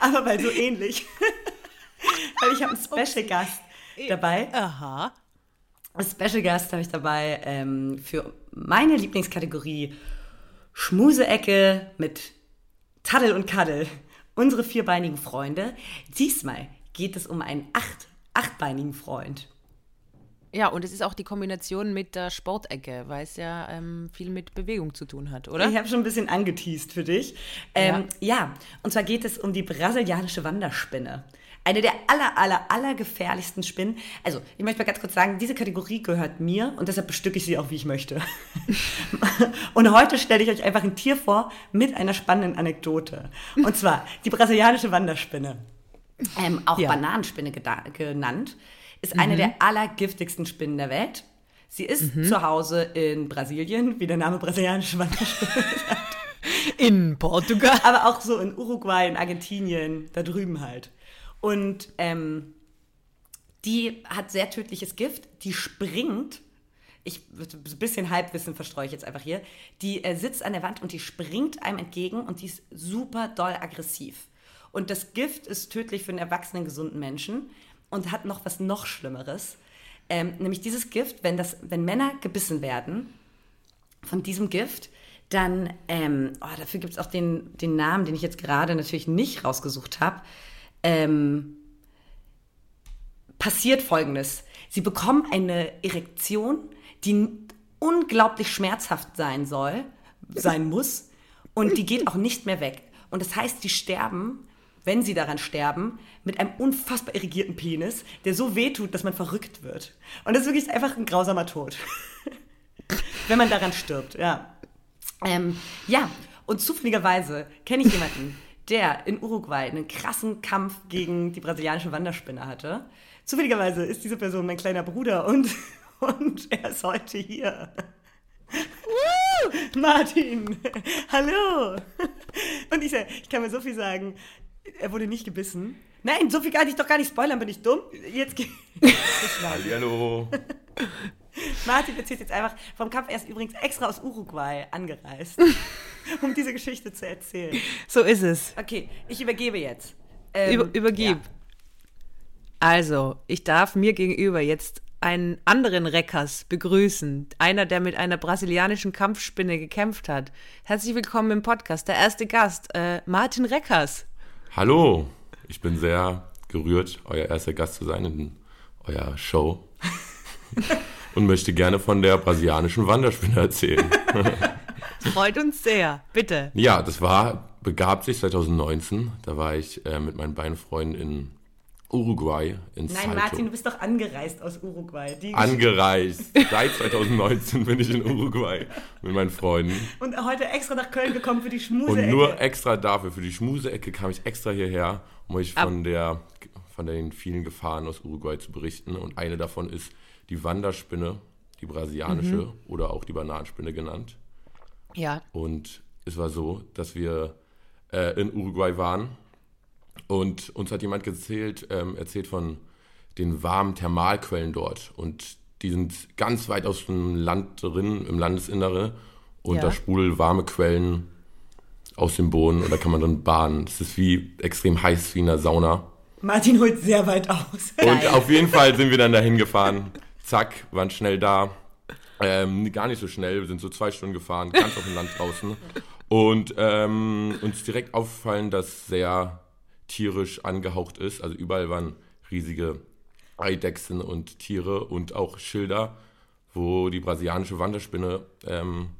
Aber weil so ähnlich. weil ich habe einen Special Gast dabei. Aha. Einen Special Gast habe ich dabei ähm, für meine Lieblingskategorie Schmuseecke mit Taddel und Kaddel. Unsere vierbeinigen Freunde. Diesmal geht es um einen acht, achtbeinigen Freund. Ja, und es ist auch die Kombination mit der Sportecke, weil es ja ähm, viel mit Bewegung zu tun hat, oder? Ich habe schon ein bisschen angeteased für dich. Ähm, ja. und zwar geht es um die brasilianische Wanderspinne. Eine der aller, aller, aller gefährlichsten Spinnen. Also, ich möchte mal ganz kurz sagen, diese Kategorie gehört mir und deshalb bestücke ich sie auch, wie ich möchte. und heute stelle ich euch einfach ein Tier vor mit einer spannenden Anekdote. Und zwar die brasilianische Wanderspinne, ähm, auch Ja. Bananenspinne genannt, ist eine der allergiftigsten Spinnen der Welt. Sie ist zu Hause in Brasilien, wie der Name brasilianische Wanderspinne In Portugal. aber auch so in Uruguay, in Argentinien, da drüben halt. Und ähm, die hat sehr tödliches Gift, die springt, ich ein bisschen Halbwissen verstreue ich jetzt einfach hier, die äh, sitzt an der Wand und die springt einem entgegen und die ist super doll aggressiv. Und das Gift ist tödlich für einen erwachsenen, gesunden Menschen und hat noch was noch Schlimmeres. Ähm, nämlich dieses Gift, wenn, das, wenn Männer gebissen werden, von diesem Gift, dann, ähm, oh, dafür gibt es auch den, den Namen, den ich jetzt gerade natürlich nicht rausgesucht habe, ähm, passiert Folgendes. Sie bekommen eine Erektion, die unglaublich schmerzhaft sein soll, sein muss, und die geht auch nicht mehr weg. Und das heißt, die sterben, wenn sie daran sterben, mit einem unfassbar irrigierten Penis, der so wehtut, dass man verrückt wird. Und das ist wirklich einfach ein grausamer Tod. wenn man daran stirbt, ja. Ähm, ja, und zufälligerweise kenne ich jemanden, der in Uruguay einen krassen Kampf gegen die brasilianische Wanderspinne hatte. Zufälligerweise ist diese Person mein kleiner Bruder und, und er ist heute hier. Martin, hallo. Und ich, ich kann mir so viel sagen, er wurde nicht gebissen. Nein, so viel kann ich doch gar nicht spoilern, bin ich dumm? Jetzt ge- Hallo. Martin erzählt jetzt einfach vom Kampf. Er ist übrigens extra aus Uruguay angereist, um diese Geschichte zu erzählen. So ist es. Okay, ich übergebe jetzt. Ähm, Über, übergib. ja. Also, ich darf mir gegenüber jetzt einen anderen Reckers begrüßen. Einer, der mit einer brasilianischen Kampfspinne gekämpft hat. Herzlich willkommen im Podcast. Der erste Gast, äh, Martin Reckers. Hallo. Ich bin sehr gerührt, euer erster Gast zu sein in eurer Show. Und möchte gerne von der brasilianischen Wanderspinne erzählen. Freut uns sehr. Bitte. Ja, das war, begab sich 2019. Da war ich äh, mit meinen beiden Freunden in Uruguay in Nein, Salto. Martin, du bist doch angereist aus Uruguay. Die Angereist. Seit 2019 bin ich in Uruguay mit meinen Freunden. und heute extra nach Köln gekommen für die Schmuse. Und nur extra dafür, für die Schmuse-Ecke kam ich extra hierher, um euch von, der, von den vielen Gefahren aus Uruguay zu berichten. Und eine davon ist die Wanderspinne, die brasilianische Mhm. oder auch die Bananenspinne genannt. Ja. Und es war so, dass wir äh, in Uruguay waren und uns hat jemand erzählt, ähm, erzählt von den warmen Thermalquellen dort. Und die sind ganz weit aus dem Land drin, im Landesinnere. Und Ja. da sprudeln warme Quellen aus dem Boden und da kann man dann baden. Es ist wie extrem heiß wie in einer Sauna. Martin holt sehr weit aus. Und auf jeden Fall sind wir dann dahin gefahren. Zack, waren schnell da. Ähm, gar nicht so schnell, wir sind so zwei Stunden gefahren, ganz auf dem Land draußen. Und ähm, uns direkt aufgefallen, dass sehr tierisch angehaucht ist. Also überall waren riesige Eidechsen und Tiere und auch Schilder, wo die brasilianische Wanderspinne ähm,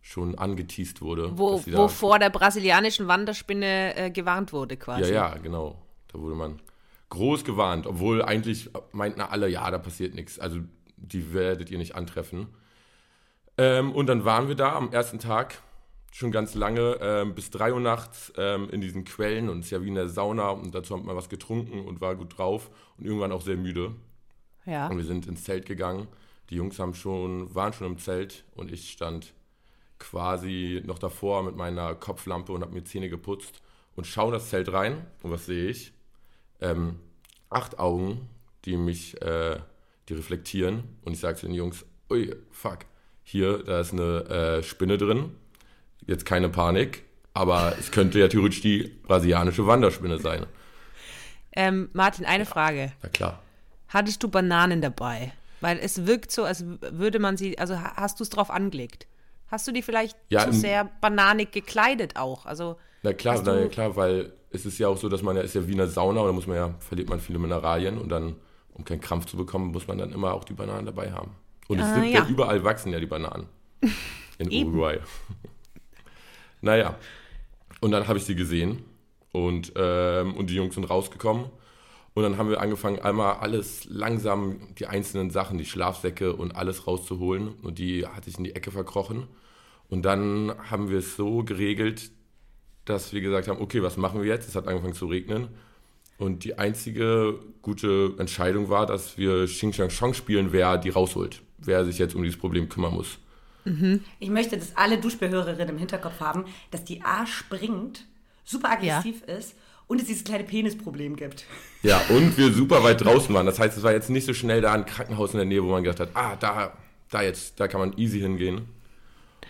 schon angeteased wurde. Wo, wo vor der brasilianischen Wanderspinne äh, gewarnt wurde quasi. ja, ja, genau. Da wurde man groß gewarnt, obwohl eigentlich meinten alle, ja, da passiert nichts. Also die werdet ihr nicht antreffen. Ähm, und dann waren wir da am ersten Tag schon ganz lange, ähm, bis 3 Uhr nachts ähm, in diesen Quellen und es ist ja wie in der Sauna und dazu hat man was getrunken und war gut drauf und irgendwann auch sehr müde. Ja. Und wir sind ins Zelt gegangen. Die Jungs haben schon, waren schon im Zelt und ich stand quasi noch davor mit meiner Kopflampe und habe mir Zähne geputzt und schaue das Zelt rein. Und was sehe ich? Ähm, acht Augen, die mich, äh, die reflektieren. Und ich sage zu den Jungs, ui, fuck, hier, da ist eine äh, Spinne drin. Jetzt keine Panik, aber es könnte ja theoretisch die brasilianische Wanderspinne sein. Ähm, Martin, eine Frage. Na klar. Hattest du Bananen dabei? Weil es wirkt so, als würde man sie, also ha- hast du es drauf angelegt? Hast du die vielleicht Ja, zu sehr bananig gekleidet auch? Also, Na klar, na ja, klar, weil es ist ja auch so, dass man ja ist ja wie eine Sauna und da muss man ja, verliert man viele Mineralien und dann, um keinen Krampf zu bekommen, muss man dann immer auch die Bananen dabei haben. Und es Ah, sind ja. ja. überall wachsen ja die Bananen. In Eben. Uruguay. Naja. Und dann habe ich sie gesehen und, ähm, und die Jungs sind rausgekommen. Und dann haben wir angefangen, einmal alles langsam, die einzelnen Sachen, die Schlafsäcke und alles rauszuholen. Und die hatte ich in die Ecke verkrochen. Und dann haben wir es so geregelt, dass wir gesagt haben, okay, was machen wir jetzt? Es hat angefangen zu regnen. Und die einzige gute Entscheidung war, dass wir Xing Shang Chong spielen, wer die rausholt. Wer sich jetzt um dieses Problem kümmern muss. Ich möchte, dass alle Duschbehörerinnen im Hinterkopf haben, dass die A springt, super aggressiv ist und es dieses kleine Penisproblem gibt. Ja, und wir super weit draußen waren. Das heißt, es war jetzt nicht so schnell da ein Krankenhaus in der Nähe, wo man gedacht hat, ah, da, da jetzt, da kann man easy hingehen.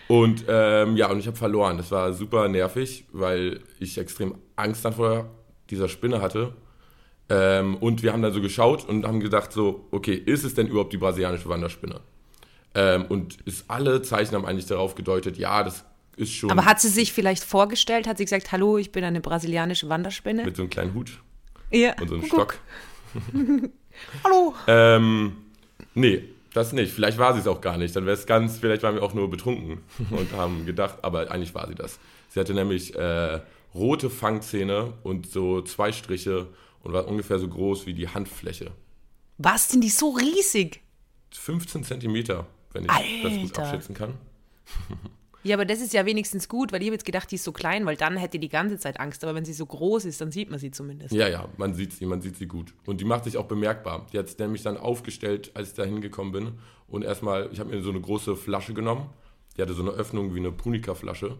Und ähm, ja, und ich habe verloren. Das war super nervig, weil ich extrem Angst dann vor dieser Spinne hatte. Ähm, und wir haben dann so geschaut und haben gedacht so, okay, ist es denn überhaupt die brasilianische Wanderspinne? Ähm, und ist alle Zeichen haben eigentlich darauf gedeutet, ja, das ist schon aber hat sie sich vielleicht vorgestellt? Hat sie gesagt, hallo, ich bin eine brasilianische Wanderspinne? mit so einem kleinen Hut ja. und so einem Guck, Stock. Hallo. Ähm, nee, das nicht. Vielleicht war sie es auch gar nicht. Dann wäre es ganz, vielleicht waren wir auch nur betrunken und haben gedacht, aber eigentlich war sie das. Sie hatte nämlich äh, rote Fangzähne und so zwei Striche und war ungefähr so groß wie die Handfläche. Was sind die so riesig? 15 Zentimeter, wenn ich das gut Alter. abschätzen kann. Ja, aber das ist ja wenigstens gut, weil ich habe jetzt gedacht, die ist so klein, weil dann hätte die die ganze Zeit Angst. Aber wenn sie so groß ist, dann sieht man sie zumindest. Ja, ja, man sieht sie, man sieht sie gut. Und die macht sich auch bemerkbar. Die hat es nämlich dann aufgestellt, als ich da hingekommen bin. Und erstmal, ich habe mir so eine große Flasche genommen. Die hatte so eine Öffnung wie eine Punika-Flasche.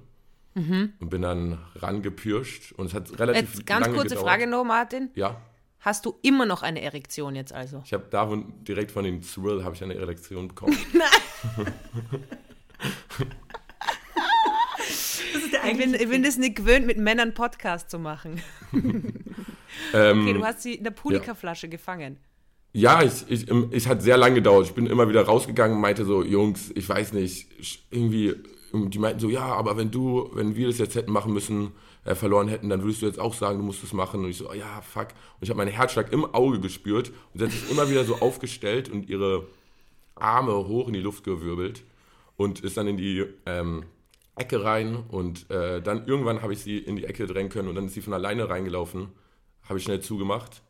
Und bin dann rangepirscht. Und es hat relativ Mhm. Jetzt ganz lange kurze gedauert. Frage noch, Martin. Ja, Hast du immer noch eine Erektion jetzt also? ich habe da von- direkt von dem Thrill habe ich eine Erektion bekommen. Das ist der Ich bin, ich bin das nicht gewöhnt, mit Männern Podcast zu machen. ähm, Okay, du hast sie in der Punika-Flasche gefangen. Ja, ich, ich, im- es hat sehr lange gedauert. Ich bin immer wieder rausgegangen und meinte so, Jungs, ich weiß nicht, irgendwie, die meinten so, ja, aber wenn du, wenn wir das jetzt hätten machen müssen, äh, verloren hätten, dann würdest du jetzt auch sagen, du musst es machen. Und ich so, oh, ja, fuck. Und ich habe meinen Herzschlag im Auge gespürt und sie hat sich immer wieder so aufgestellt und ihre Arme hoch in die Luft gewirbelt und ist dann in die ähm, Ecke rein und äh, dann irgendwann habe ich sie in die Ecke drängen können und dann ist sie von alleine reingelaufen, habe ich schnell zugemacht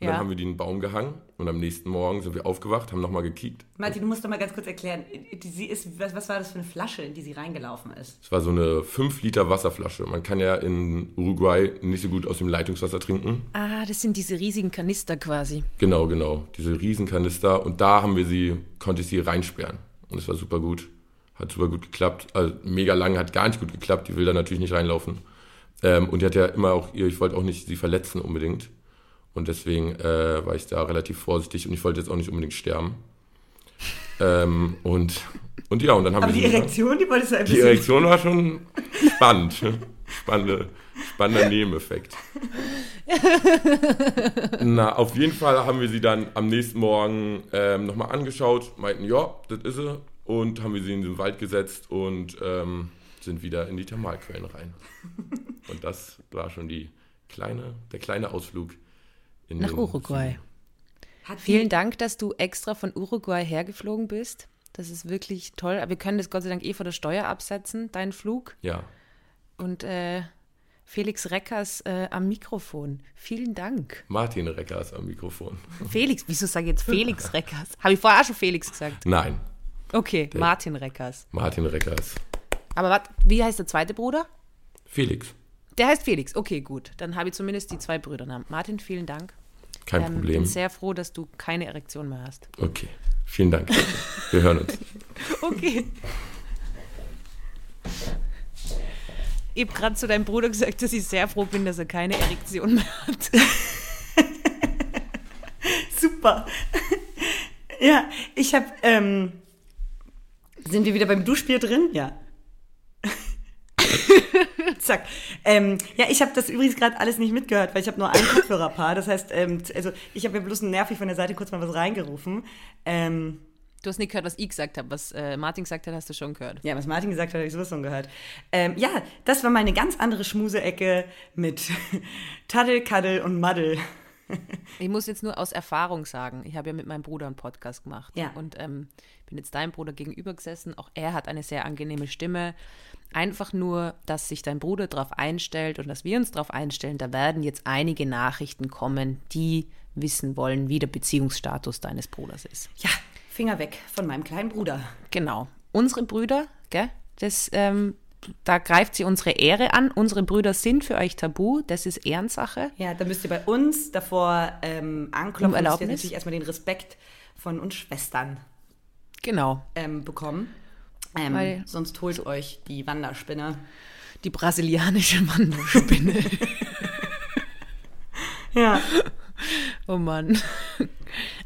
Und Ja. dann haben wir die in den Baum gehangen und am nächsten Morgen sind wir aufgewacht, haben nochmal gekickt. Martin, du musst doch mal ganz kurz erklären, sie ist, was, was war das für eine Flasche, in die sie reingelaufen ist? Es war so eine 5 Liter Wasserflasche. Man kann ja in Uruguay nicht so gut aus dem Leitungswasser trinken. Ah, das sind diese riesigen Kanister quasi. Genau, genau. Diese Riesenkanister. Und da haben wir sie, konnte ich sie reinsperren. Und es war super gut. Hat super gut geklappt. Also mega lang hat gar nicht gut geklappt. Die will da natürlich nicht reinlaufen. Ähm, und die hat ja immer auch ihr, ich wollte auch nicht sie verletzen unbedingt. Und deswegen äh, war ich da relativ vorsichtig und ich wollte jetzt auch nicht unbedingt sterben. Ähm, und, und ja, und dann haben Aber wir die Erektion, die wolltest du ein Die. Erektion war schon spannend. Spannende, spannender Nebeneffekt. Na, auf jeden Fall haben wir sie dann am nächsten Morgen ähm, nochmal angeschaut, meinten, ja, das ist sie. Und haben wir sie in den Wald gesetzt und ähm, sind wieder in die Thermalquellen rein. Und das war schon die kleine, der kleine Ausflug Nach Uruguay. Vielen Dank, dass du extra von Uruguay hergeflogen bist. Das ist wirklich toll. Aber wir können das Gott sei Dank eh vor der Steuer absetzen, deinen Flug. Ja, Und äh, Felix Reckers äh, am Mikrofon. Vielen Dank. Martin Reckers am Mikrofon. Felix, wieso sage ich jetzt Felix Reckers? Habe ich vorher auch schon Felix gesagt? Nein, Okay, Martin Reckers. Martin Reckers. Aber wat, wie heißt der zweite Bruder? Felix, Der heißt Felix. Okay, gut. Dann habe ich zumindest die zwei Brüdernamen. Martin, vielen Dank. kein Ähm, Problem. bin sehr froh, dass du keine Erektion mehr hast. Okay, vielen Dank. Wir hören uns. Okay. Ich habe gerade zu deinem Bruder gesagt, dass ich sehr froh bin, dass er keine Erektion mehr hat. super. ja, ich habe, ähm, sind wir wieder beim Duschbier drin? Ja. Zack. Ähm, ja, ich habe das übrigens gerade alles nicht mitgehört, weil ich habe nur ein Kopfhörerpaar. Das heißt, ähm, also ich habe ja bloß nervig von der Seite kurz mal was reingerufen. Ähm, Du hast nicht gehört, was ich gesagt habe. Was äh, Martin gesagt hat, hast du schon gehört. ja, was Martin gesagt hat, habe ich sowieso schon gehört. Ähm, ja, das war meine ganz andere Schmuseecke mit Taddel, Kaddel und Maddel. Ich muss jetzt nur aus Erfahrung sagen, ich habe ja mit meinem Bruder einen Podcast gemacht. Ja. Und ähm, bin jetzt deinem Bruder gegenüber gesessen. Auch er hat eine sehr angenehme Stimme. Einfach nur, dass sich dein Bruder darauf einstellt und dass wir uns darauf einstellen, da werden jetzt einige Nachrichten kommen, die wissen wollen, wie der Beziehungsstatus deines Bruders ist. Ja, Finger weg von meinem kleinen Bruder. Genau. Unsere Brüder, gell, das, ähm, da greift sie unsere Ehre an. Unsere Brüder sind für euch tabu, das ist Ehrensache. Ja, da müsst ihr bei uns davor ähm, Um anklopfen. Ihr Erlaubnis? natürlich erstmal den Respekt von uns Schwestern Genau. ähm, bekommen. Ähm, Weil- sonst holt euch die Wanderspinne. Die brasilianische Wanderspinne. Ja. oh Mann.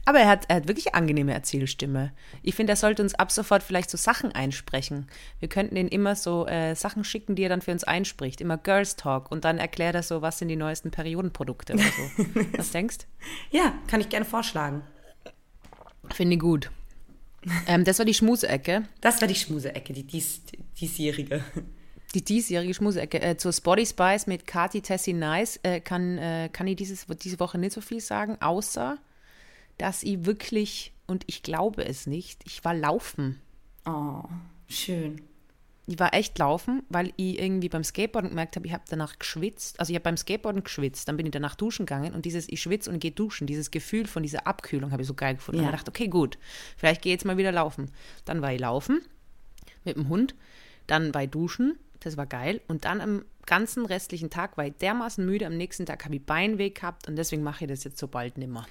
Aber er hat, er hat wirklich angenehme Erzählstimme. Ich finde, er sollte uns ab sofort vielleicht so Sachen einsprechen. Wir könnten ihn immer so äh, Sachen schicken, die er dann für uns einspricht. Immer Girls Talk. Und dann erklärt er so, was sind die neuesten Periodenprodukte oder so. Was denkst ja, kann ich gerne vorschlagen. Finde ich gut. Ähm, das war die Schmuseecke. Das war die Schmuseecke, die dies, diesjährige. Die diesjährige Schmuseecke. Äh, zur Spotty Spice mit Kati Tessie Nice äh, kann, äh, kann ich dieses, diese Woche nicht so viel sagen, außer, dass ich wirklich, und ich glaube es nicht, ich war laufen. Oh, schön. Ich war echt laufen, weil ich irgendwie beim Skateboarden gemerkt habe, ich habe danach geschwitzt. Also ich habe beim Skateboarden geschwitzt, dann bin ich danach duschen gegangen und dieses ich schwitze und gehe duschen, dieses Gefühl von dieser Abkühlung habe ich so geil gefunden. Ja. Und ich dachte, okay, gut, vielleicht gehe ich jetzt mal wieder laufen. Dann war ich laufen mit dem Hund, dann war ich duschen, das war geil. Und dann am ganzen restlichen Tag war ich dermaßen müde, am nächsten Tag habe ich Beinweh gehabt und deswegen mache ich das jetzt so bald nimmer.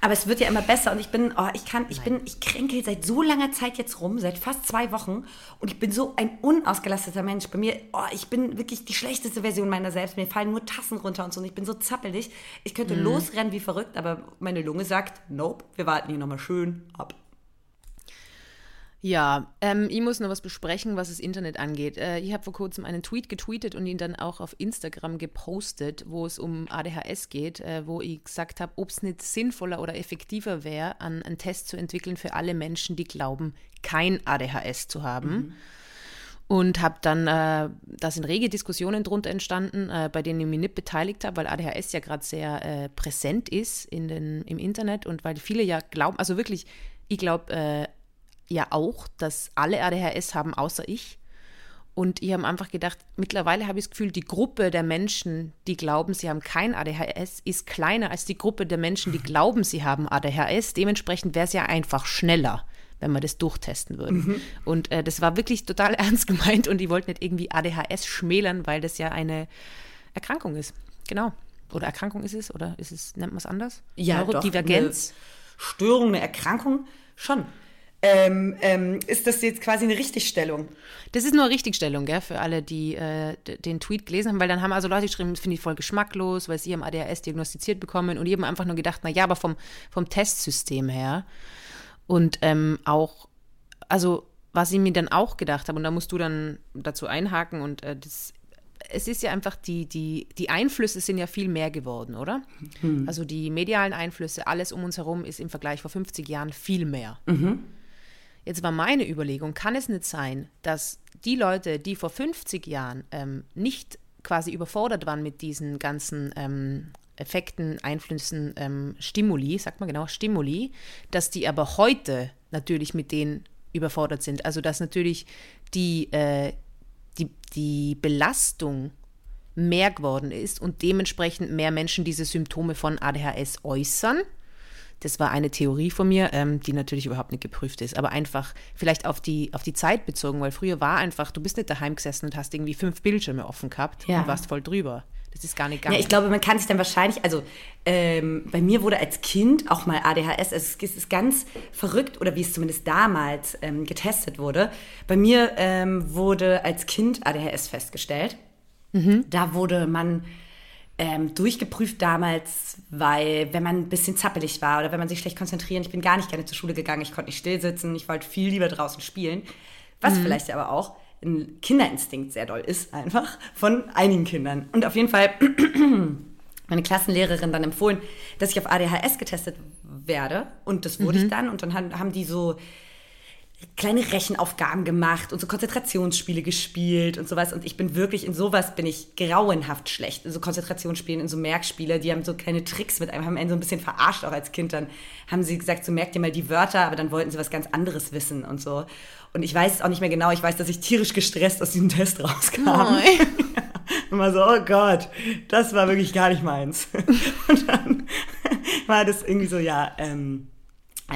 Aber es wird ja immer besser und ich bin, oh, ich kann, ich bin, ich kränkel seit so langer Zeit jetzt rum, seit fast zwei Wochen und ich bin so ein unausgelasteter Mensch. Bei mir, oh, ich bin wirklich die schlechteste Version meiner selbst. Mir fallen nur Tassen runter und so und ich bin so zappelig. Ich könnte losrennen wie verrückt, aber meine Lunge sagt, nope, wir warten hier nochmal schön ab. Ja, ähm, ich muss noch was besprechen, was das Internet angeht. Äh, ich habe vor kurzem einen Tweet getweetet und ihn dann auch auf Instagram gepostet, wo es um ADHS geht, äh, wo ich gesagt habe, ob es nicht sinnvoller oder effektiver wäre, an einen Test zu entwickeln für alle Menschen, die glauben, kein ADHS zu haben. Und habe dann, äh, da sind rege Diskussionen drunter entstanden, äh, bei denen ich mich nicht beteiligt habe, weil ADHS ja gerade sehr äh, präsent ist in den, im Internet und weil viele ja glauben, also wirklich, ich glaube äh, ja auch, dass alle ADHS haben, außer ich. Und ich habe einfach gedacht, mittlerweile habe ich das Gefühl, die Gruppe der Menschen, die glauben, sie haben kein ADHS, ist kleiner als die Gruppe der Menschen, die glauben, sie haben ADHS. Dementsprechend wäre es ja einfach schneller, wenn wir das durchtesten würden. Mhm. Und äh, das war wirklich total ernst gemeint und die wollten nicht irgendwie ADHS schmälern, weil das ja eine Erkrankung ist. Genau. Oder Erkrankung ist es? Oder ist es, nennt man es anders? Ja, Neurodivergenz. Doch, eine Störung, eine Erkrankung, schon. Ähm, ähm, ist das jetzt quasi eine Richtigstellung? Das ist nur eine Richtigstellung, gell, für alle, die äh, den Tweet gelesen haben, weil dann haben also Leute geschrieben, das finde ich voll geschmacklos, weil sie haben ADHS diagnostiziert bekommen und die haben einfach nur gedacht, na ja, aber vom, vom Testsystem her und ähm, auch, also was ich mir dann auch gedacht habe, und da musst du dann dazu einhaken und äh, das es ist ja einfach, die, die, die Einflüsse sind ja viel mehr geworden, oder? Mhm. Also die medialen Einflüsse, alles um uns herum ist im Vergleich vor 50 Jahren viel mehr. Mhm. Jetzt war meine Überlegung, kann es nicht sein, dass die Leute, die vor 50 Jahren ähm, nicht quasi überfordert waren mit diesen ganzen ähm, Effekten, Einflüssen, ähm, Stimuli, sagt man genau, Stimuli, dass die aber heute natürlich mit denen überfordert sind. Also dass natürlich die, äh, die, die Belastung mehr geworden ist und dementsprechend mehr Menschen diese Symptome von ADHS äußern das war eine Theorie von mir, ähm, die natürlich überhaupt nicht geprüft ist, aber einfach vielleicht auf die, auf die Zeit bezogen, weil früher war einfach, du bist nicht daheim gesessen und hast irgendwie fünf Bildschirme offen gehabt ja. und warst voll drüber. Das ist gar nicht gegangen. Ja, ich glaube, man kann sich dann wahrscheinlich, also ähm, bei mir wurde als Kind auch mal ADHS, also es ist ganz verrückt, oder wie es zumindest damals ähm, getestet wurde. Bei mir ähm, wurde als Kind ADHS festgestellt. Mhm. Da wurde man ähm, durchgeprüft damals, weil wenn man ein bisschen zappelig war oder wenn man sich schlecht konzentrieren, ich bin gar nicht gerne zur Schule gegangen, ich konnte nicht still sitzen, ich wollte viel lieber draußen spielen. Was mhm. vielleicht aber auch ein Kinderinstinkt sehr doll ist, einfach von einigen Kindern. Und auf jeden Fall meine Klassenlehrerin dann empfohlen, dass ich auf ADHS getestet werde. Und das wurde mhm. ich dann. Und dann haben die so kleine Rechenaufgaben gemacht und so Konzentrationsspiele gespielt und sowas. Und ich bin wirklich in sowas bin ich grauenhaft schlecht. In so Konzentrationsspielen, in so Merkspiele, die haben so kleine Tricks mit einem, haben einen so ein bisschen verarscht auch als Kind. Dann haben sie gesagt, so merkt ihr mal die Wörter, aber dann wollten sie was ganz anderes wissen und so. Und ich weiß es auch nicht mehr genau. Ich weiß, dass ich tierisch gestresst aus diesem Test rauskam. Oh. Immer so, oh Gott, das war wirklich gar nicht meins. und dann war das irgendwie so, ja, ähm,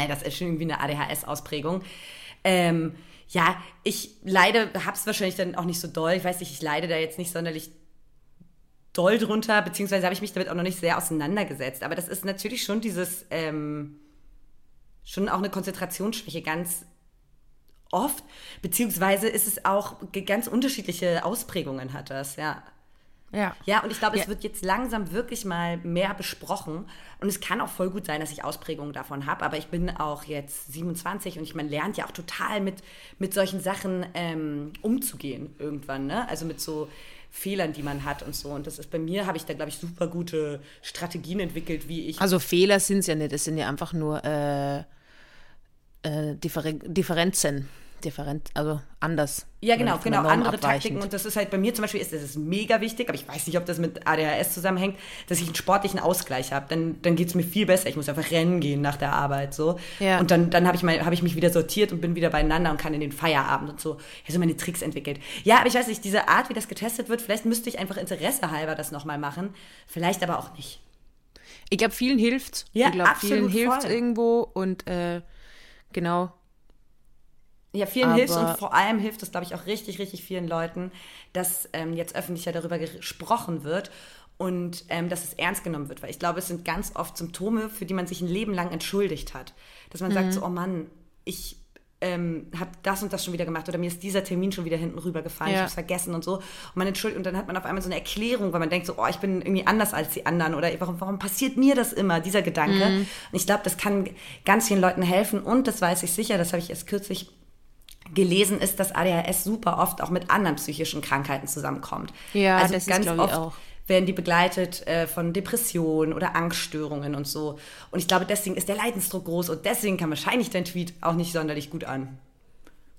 das ist schon irgendwie eine ADHS-Ausprägung. Ähm, ja, ich leide, hab's wahrscheinlich dann auch nicht so doll. Ich weiß nicht, ich leide da jetzt nicht sonderlich doll drunter, beziehungsweise habe ich mich damit auch noch nicht sehr auseinandergesetzt. Aber das ist natürlich schon dieses, ähm, schon auch eine Konzentrationsschwäche ganz oft, beziehungsweise ist es auch ganz unterschiedliche Ausprägungen hat das, ja. Ja. Ja, und ich glaube, ja. es wird jetzt langsam wirklich mal mehr besprochen. Und es kann auch voll gut sein, dass ich Ausprägungen davon habe. Aber ich bin auch jetzt 27 und ich, man lernt ja auch total mit, mit solchen Sachen ähm, umzugehen irgendwann. Ne? Also mit so Fehlern, die man hat und so. Und das ist bei mir, habe ich da, glaube ich, super gute Strategien entwickelt, wie ich. Also Fehler sind es ja nicht, es sind ja einfach nur äh, äh, Differen Differenzen different, also anders. Ja, genau, genau, andere Taktiken. Und das ist halt bei mir zum Beispiel, ist das ist mega wichtig, aber ich weiß nicht, ob das mit ADHS zusammenhängt, dass ich einen sportlichen Ausgleich habe. Dann, dann geht es mir viel besser. Ich muss einfach rennen gehen nach der Arbeit so. Ja. Und dann, dann habe ich, hab ich mich wieder sortiert und bin wieder beieinander und kann in den Feierabend und so, ja, so meine Tricks entwickelt. Ja, aber ich weiß nicht, diese Art, wie das getestet wird, vielleicht müsste ich einfach Interesse halber das nochmal machen. Vielleicht aber auch nicht. Ich glaube, vielen hilft. Ja, ich glaube, vielen hilft irgendwo und äh, genau, ja, vielen hilft und vor allem hilft es, glaube ich, auch richtig, richtig vielen Leuten, dass ähm, jetzt öffentlicher darüber gesprochen wird und ähm, dass es ernst genommen wird. Weil ich glaube, es sind ganz oft Symptome, für die man sich ein Leben lang entschuldigt hat. Dass man mhm. sagt so, oh Mann, ich ähm, habe das und das schon wieder gemacht oder mir ist dieser Termin schon wieder hinten rübergefallen, ja. ich habe es vergessen und so. Und man entschuldigt und dann hat man auf einmal so eine Erklärung, weil man denkt so, oh, ich bin irgendwie anders als die anderen oder warum, warum passiert mir das immer, dieser Gedanke. Mhm. Und ich glaube, das kann ganz vielen Leuten helfen und das weiß ich sicher, das habe ich erst kürzlich gelesen ist, dass ADHS super oft auch mit anderen psychischen Krankheiten zusammenkommt. Ja, also das ganz ist, oft auch. werden die begleitet äh, von Depressionen oder Angststörungen und so. Und ich glaube, deswegen ist der Leidensdruck groß und deswegen kam wahrscheinlich dein Tweet auch nicht sonderlich gut an.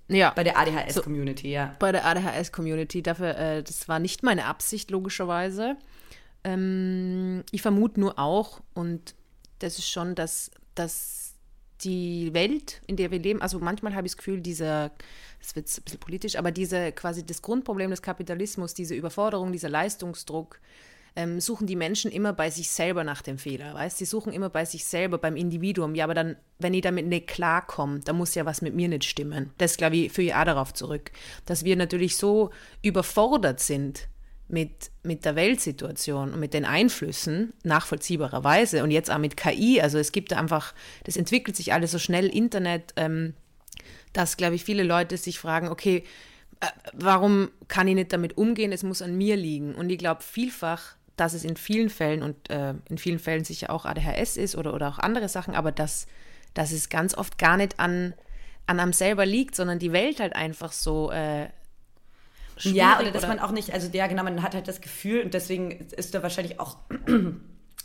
Ja. Bei der ADHS-Community, so, ja. Bei der ADHS-Community. Dafür, äh, das war nicht meine Absicht, logischerweise. Ähm, ich vermute nur auch, und das ist schon, dass, dass die Welt, in der wir leben, also manchmal habe ich das Gefühl, dieser, das wird ein bisschen politisch, aber diese quasi das Grundproblem des Kapitalismus, diese Überforderung, dieser Leistungsdruck, ähm, suchen die Menschen immer bei sich selber nach dem Fehler, weißt? Sie suchen immer bei sich selber, beim Individuum. Ja, aber dann, wenn ich damit nicht klarkomme, dann muss ja was mit mir nicht stimmen. Das, glaube ich, führe ich auch darauf zurück, dass wir natürlich so überfordert sind mit, mit der Weltsituation und mit den Einflüssen, nachvollziehbarerweise, und jetzt auch mit KI, also es gibt einfach, das entwickelt sich alles so schnell, Internet, ähm, dass, glaube ich, viele Leute sich fragen, okay, äh, warum kann ich nicht damit umgehen, es muss an mir liegen. Und ich glaube vielfach, dass es in vielen Fällen und äh, in vielen Fällen sicher auch ADHS ist oder, oder auch andere Sachen, aber dass, dass es ganz oft gar nicht an, an einem selber liegt, sondern die Welt halt einfach so äh, ja, oder dass oder? man auch nicht, also ja, genau, man hat halt das Gefühl und deswegen ist da wahrscheinlich auch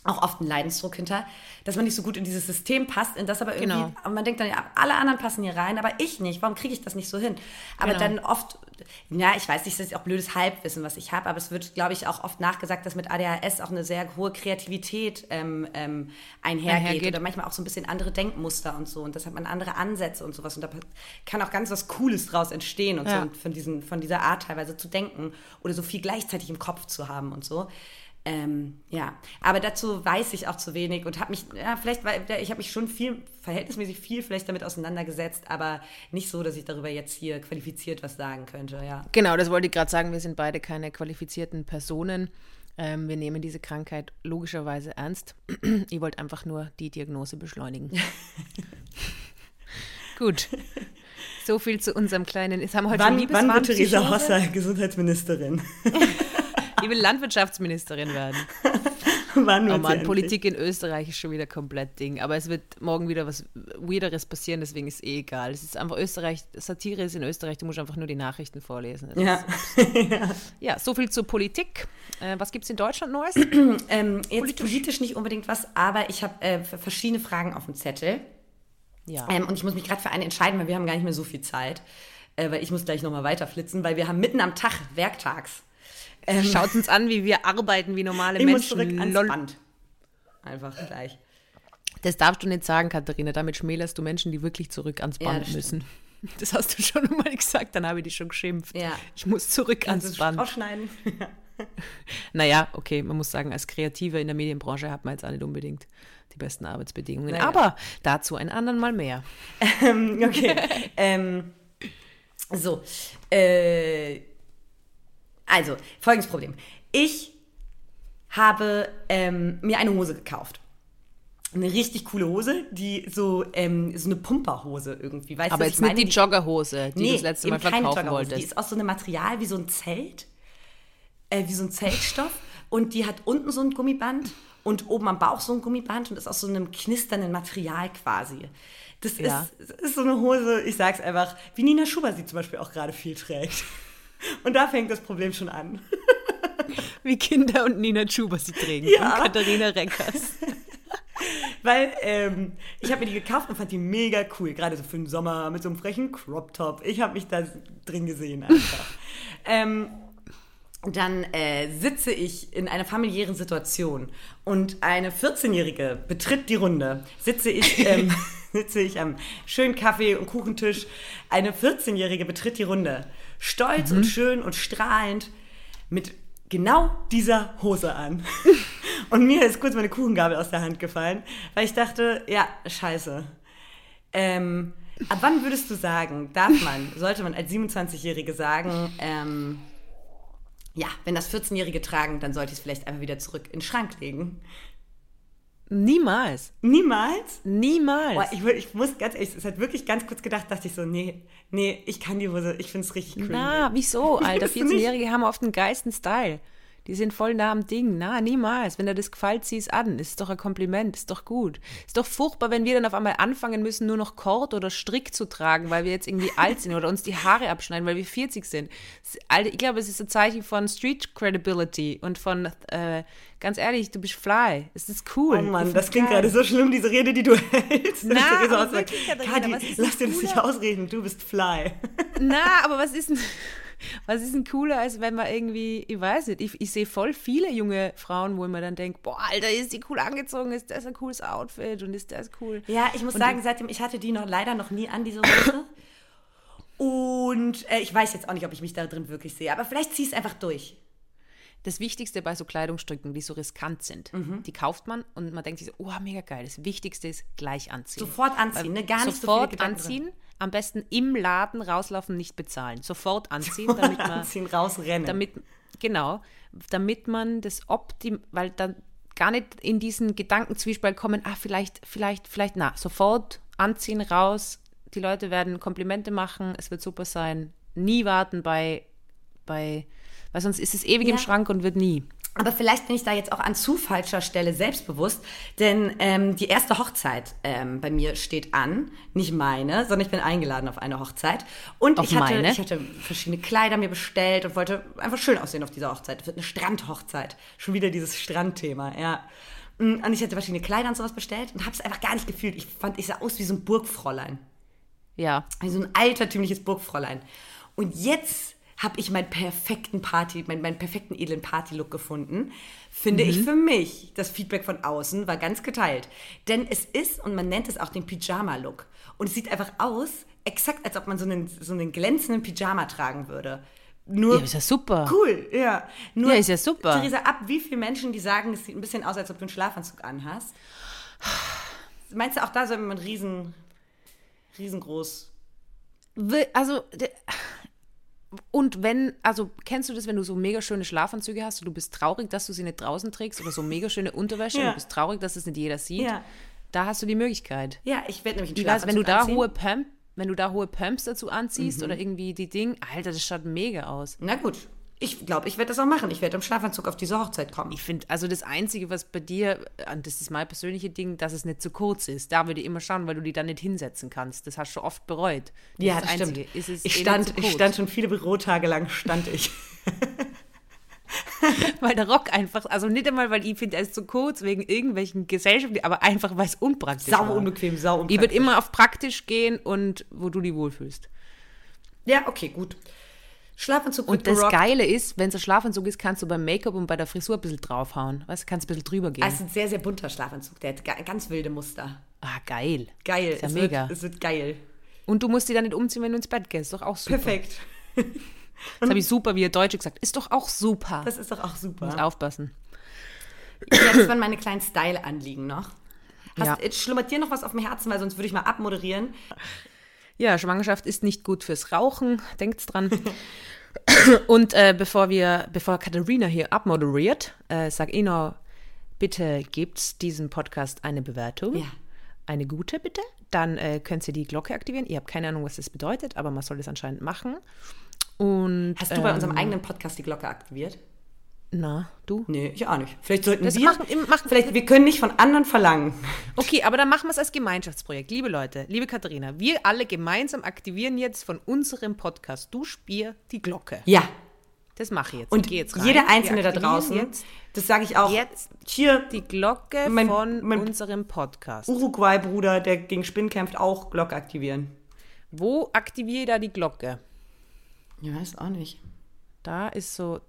auch oft ein Leidensdruck hinter, dass man nicht so gut in dieses System passt, in das aber irgendwie, genau. und man denkt dann, ja, alle anderen passen hier rein, aber ich nicht, warum kriege ich das nicht so hin? Aber genau. dann oft, ja, ich weiß nicht, das ist auch blödes Halbwissen, was ich habe, aber es wird, glaube ich, auch oft nachgesagt, dass mit ADHS auch eine sehr hohe Kreativität ähm, ähm, einhergeht, einhergeht, oder manchmal auch so ein bisschen andere Denkmuster und so und das hat man andere Ansätze und sowas und da kann auch ganz was Cooles draus entstehen und ja. so und von, diesen, von dieser Art teilweise zu denken oder so viel gleichzeitig im Kopf zu haben und so. Ähm, ja, aber dazu weiß ich auch zu wenig und habe mich, ja, vielleicht, weil ich habe mich schon viel, verhältnismäßig viel vielleicht damit auseinandergesetzt, aber nicht so, dass ich darüber jetzt hier qualifiziert was sagen könnte, ja. Genau, das wollte ich gerade sagen, wir sind beide keine qualifizierten Personen. Ähm, wir nehmen diese Krankheit logischerweise ernst. ich wollte einfach nur die Diagnose beschleunigen. Gut. So viel zu unserem kleinen. Es haben heute wann, wann wird Theresa Hosser Gesundheitsministerin? Ich will Landwirtschaftsministerin werden. Wann oh Mann, Politik in Österreich ist schon wieder komplett Ding. Aber es wird morgen wieder was Weirderes passieren, deswegen ist eh egal. Es ist einfach Österreich, Satire ist in Österreich, du musst einfach nur die Nachrichten vorlesen. Ja. ja. ja, so viel zur Politik. Äh, was gibt es in Deutschland Neues? ähm, jetzt politisch. politisch. nicht unbedingt was, aber ich habe äh, verschiedene Fragen auf dem Zettel. Ja. Ähm, und ich muss mich gerade für eine entscheiden, weil wir haben gar nicht mehr so viel Zeit. Äh, weil ich muss gleich nochmal weiterflitzen, weil wir haben mitten am Tag werktags. Ähm, Schaut uns an, wie wir arbeiten, wie normale ich Menschen. Muss zurück ans Lol. Band. Einfach gleich. Das darfst du nicht sagen, Katharina. Damit schmälerst du Menschen, die wirklich zurück ans Band ja, müssen. Das hast du schon mal gesagt, dann habe ich dich schon geschimpft. Ja. Ich muss zurück Kannst ans Band. Ausschneiden. naja, okay, man muss sagen, als Kreative in der Medienbranche hat man jetzt auch nicht unbedingt die besten Arbeitsbedingungen. Naja. Aber dazu ein anderen Mal mehr. Ähm, okay. ähm, so. Äh, also, folgendes Problem. Ich habe ähm, mir eine Hose gekauft. Eine richtig coole Hose, die so, ähm, so eine Pumperhose irgendwie. Weißt Aber jetzt nicht die Joggerhose, die nee, du das letzte Mal verkaufen wolltest. Die ist aus so einem Material wie so ein Zelt, äh, wie so ein Zeltstoff. und die hat unten so ein Gummiband und oben am Bauch so ein Gummiband und ist aus so einem knisternden Material quasi. Das, ja. ist, das ist so eine Hose, ich sag's einfach, wie Nina Schuber sie zum Beispiel auch gerade viel trägt. Und da fängt das Problem schon an. Wie Kinder und Nina Schuber sie trägen. Ja. Und Katharina Reckers. Weil ähm, ich habe mir die gekauft und fand die mega cool. Gerade so für den Sommer mit so einem frechen Crop-Top. Ich habe mich da drin gesehen einfach. ähm, dann äh, sitze ich in einer familiären Situation und eine 14-Jährige betritt die Runde. Sitze ich, ähm, sitze ich am schönen Kaffee- und Kuchentisch. Eine 14-Jährige betritt die Runde stolz mhm. und schön und strahlend mit genau dieser Hose an. und mir ist kurz meine Kuchengabel aus der Hand gefallen, weil ich dachte, ja, scheiße. Ähm, ab wann würdest du sagen, darf man, sollte man als 27-Jährige sagen, ähm, ja, wenn das 14-Jährige tragen, dann sollte ich es vielleicht einfach wieder zurück in den Schrank legen. Niemals. Niemals? Niemals. Boah, ich, ich, muss ganz ehrlich, es hat wirklich ganz kurz gedacht, dachte ich so, nee, nee, ich kann die Hose, ich finde es richtig cool. Na, wieso, Alter? 14-Jährige haben oft einen geisten Style. Die sind voll nah am Ding. Na, niemals. Wenn dir das gefällt, zieh es an. Ist doch ein Kompliment. Ist doch gut. Ist doch furchtbar, wenn wir dann auf einmal anfangen müssen, nur noch Kord oder Strick zu tragen, weil wir jetzt irgendwie alt sind oder uns die Haare abschneiden, weil wir 40 sind. Ich glaube, es ist ein Zeichen von Street Credibility und von, äh, ganz ehrlich, du bist fly. Es ist cool. Oh Mann, das klingt gerade so schlimm, diese Rede, die du hältst. Na, wirklich, Kadi, lass dir das nicht ausreden. Du bist fly. Na, aber was ist denn Was ist denn cooler, als wenn man irgendwie, ich weiß nicht, ich, ich sehe voll viele junge Frauen, wo mir dann denke, boah, Alter, ist die cool angezogen, ist das ein cooles Outfit und ist das cool. Ja, ich muss Und sagen, seitdem, ich hatte die noch leider noch nie an, diese Hose. Und äh, ich weiß jetzt auch nicht, ob ich mich da drin wirklich sehe, aber vielleicht zieh es einfach durch. Das Wichtigste bei so Kleidungsstücken, die so riskant sind, die kauft man und man denkt sich so, oh, mega geil. Das Wichtigste ist gleich anziehen. Sofort anziehen, ne? Gar nicht so viele Sofort Gedanken anziehen, am besten im Laden rauslaufen, nicht bezahlen. Sofort anziehen, damit man, Anziehen, rausrennen. damit, genau, damit man das optim, weil dann gar nicht in diesen Gedankenzwiespalt kommen, ah, vielleicht, vielleicht, vielleicht, na, sofort anziehen, raus, die Leute werden Komplimente machen, es wird super sein, nie warten bei, bei, weil sonst ist es ewig im Ja. Schrank und wird nie. Aber vielleicht bin ich da jetzt auch an zu falscher Stelle selbstbewusst, denn ähm, die erste Hochzeit ähm, bei mir steht an, nicht meine, sondern ich bin eingeladen auf eine Hochzeit und Auf ich hatte, meine? ich hatte verschiedene Kleider mir bestellt und wollte einfach schön aussehen auf dieser Hochzeit. Es wird eine Strandhochzeit, schon wieder dieses Strandthema, ja. Mm, Und ich hatte verschiedene Kleider und sowas bestellt und habe es einfach gar nicht gefühlt. Ich fand, ich sah aus wie so ein Burgfräulein. Ja, Wie so ein altertümliches Burgfräulein. Und jetzt habe ich meinen perfekten Party, meinen, meinen perfekten edlen Party-Look gefunden. Finde ich für mich. Das Feedback von außen war ganz geteilt. Denn es ist, und man nennt es auch den Pyjama-Look. Und es sieht einfach aus, exakt als ob man so einen, so einen glänzenden Pyjama tragen würde. Nur ja ist ja super. cool, ja. Nur, Ja, ist ja super. Theresa, ab wie viele Menschen, die sagen, es sieht ein bisschen aus, als ob du einen Schlafanzug anhast. Meinst du auch da soll man riesen, riesengroß Also, und wenn, also kennst du das, wenn du so mega schöne Schlafanzüge hast und du bist traurig, dass du sie nicht draußen trägst oder so mega schöne Unterwäsche und Ja. du bist traurig, dass es nicht jeder sieht? Ja. Da hast du die Möglichkeit. Ja, ich werde nämlich einen weiß, wenn du da anziehen. hohe Pump, wenn du da hohe Pumps dazu anziehst Mhm. oder irgendwie die Ding, Alter, das schaut mega aus. Na gut, ich glaube, ich werde das auch machen. Ich werde im Schlafanzug auf diese Hochzeit kommen. Ich finde, also das Einzige, was bei dir, und das ist mein persönliches Ding, dass es nicht zu kurz ist. Da würde ich immer schauen, weil du die dann nicht hinsetzen kannst. Das hast du schon oft bereut. Das ja, ist das stimmt. Einzige. Ist es ich, eh stand, ich stand schon viele Bürotage lang, stand ich. Weil der Rock einfach, also nicht einmal, weil ich finde, er ist zu kurz wegen irgendwelchen Gesellschaften, aber einfach, weil es unpraktisch Sau war. unbequem, sau Ich unpraktisch. würde immer auf praktisch gehen und wo du dich wohlfühlst. Ja, okay, gut. Schlafanzug Und das gerockt. Geile ist, wenn es ein Schlafanzug ist, kannst du beim Make-up und bei der Frisur ein bisschen draufhauen. Weißt du, kannst ein bisschen drüber gehen. Ist ein sehr, sehr bunter Schlafanzug. Der hat ga- ganz wilde Muster. ah, geil. Geil. Ist ja es mega. Wird, es wird geil. Und du musst die dann nicht umziehen, wenn du ins Bett gehst. Ist doch auch super. Perfekt. Das habe ich super, wie er Deutsche gesagt Ist doch auch super. Das ist doch auch super. Muss aufpassen. Ja, das waren meine kleinen Style-Anliegen noch. Hast, Ja. Jetzt schlummert dir noch was auf dem Herzen, weil sonst würde ich mal abmoderieren. Ja, Schwangerschaft ist nicht gut fürs Rauchen, denkt's dran. Und äh, bevor wir, bevor Katharina hier abmoderiert, äh, sag ich noch, bitte gebt diesem Podcast eine Bewertung. Ja. Eine gute, bitte. Dann äh, könnt ihr die Glocke aktivieren. Ihr habt keine Ahnung, was das bedeutet, aber man soll das anscheinend machen. Und Hast du bei ähm, unserem eigenen Podcast die Glocke aktiviert? Na, du? Nee, ich auch nicht. Vielleicht sollten Das wir. machen- machen- vielleicht, wir können nicht von anderen verlangen. Okay, aber dann machen wir es als Gemeinschaftsprojekt. Liebe Leute, liebe Katharina, wir alle gemeinsam aktivieren jetzt von unserem Podcast Du Spier die Glocke. Ja. Das mache ich jetzt. Und ich gehe jetzt rein. jeder Einzelne da draußen, Jetzt das sage ich auch. Jetzt Hier, die Glocke Mein- von mein- unserem Podcast. Uruguay-Bruder, der gegen Spinnen kämpft, auch Glocke aktivieren. Wo aktiviere ich da die Glocke? Ja, weiß auch nicht. Da ist so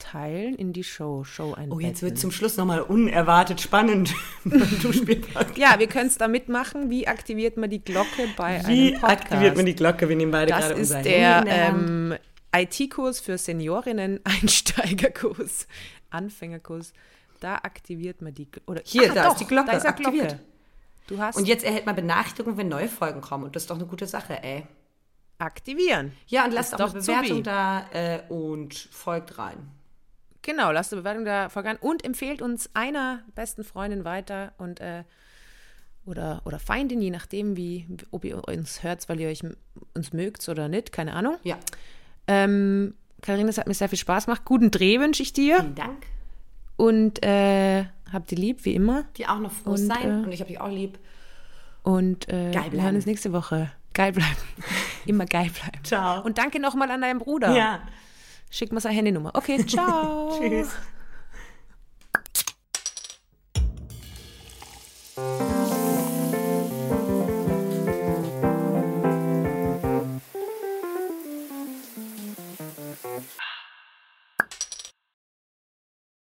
Teilen in die Show, Show einbetten. Oh, jetzt wird zum Schluss nochmal unerwartet spannend. Ja, wir können es da mitmachen. Wie aktiviert man die Glocke bei Wie einem Podcast? aktiviert man die Glocke? Wir nehmen beide Das gerade ist unser der Handy in der ähm, IT-Kurs für Seniorinnen, Einsteigerkurs, Anfängerkurs. Da aktiviert man die Gl- oder Hier, Ah, da doch, ist die Glocke da ist Glocke. aktiviert. Du hast Und jetzt erhält man Benachrichtigungen, wenn neue Folgen kommen. Und das ist doch eine gute Sache, ey. aktivieren. Ja, und lasst Ist auch eine Bewertung supi. da äh, und folgt rein. Genau, lasst eine Bewertung da folgen und empfehlt uns einer besten Freundin weiter und äh, oder, oder Feindin, je nachdem, wie, ob ihr uns hört, weil ihr euch uns mögt oder nicht, keine Ahnung. Ja, Ähm, Katharina, es hat mir sehr viel Spaß gemacht. Guten Dreh wünsche ich dir vielen Dank. und äh, habt ihr lieb, wie immer. Die auch noch frohes Und, sein. äh, und ich habe dich auch lieb. Und äh, Geil wir hören bleiben. uns nächste Woche. Geil bleiben. Immer geil bleiben. Ciao. Und danke nochmal an deinen Bruder. Ja. Schick mal seine Handynummer. Okay, ciao. Tschüss.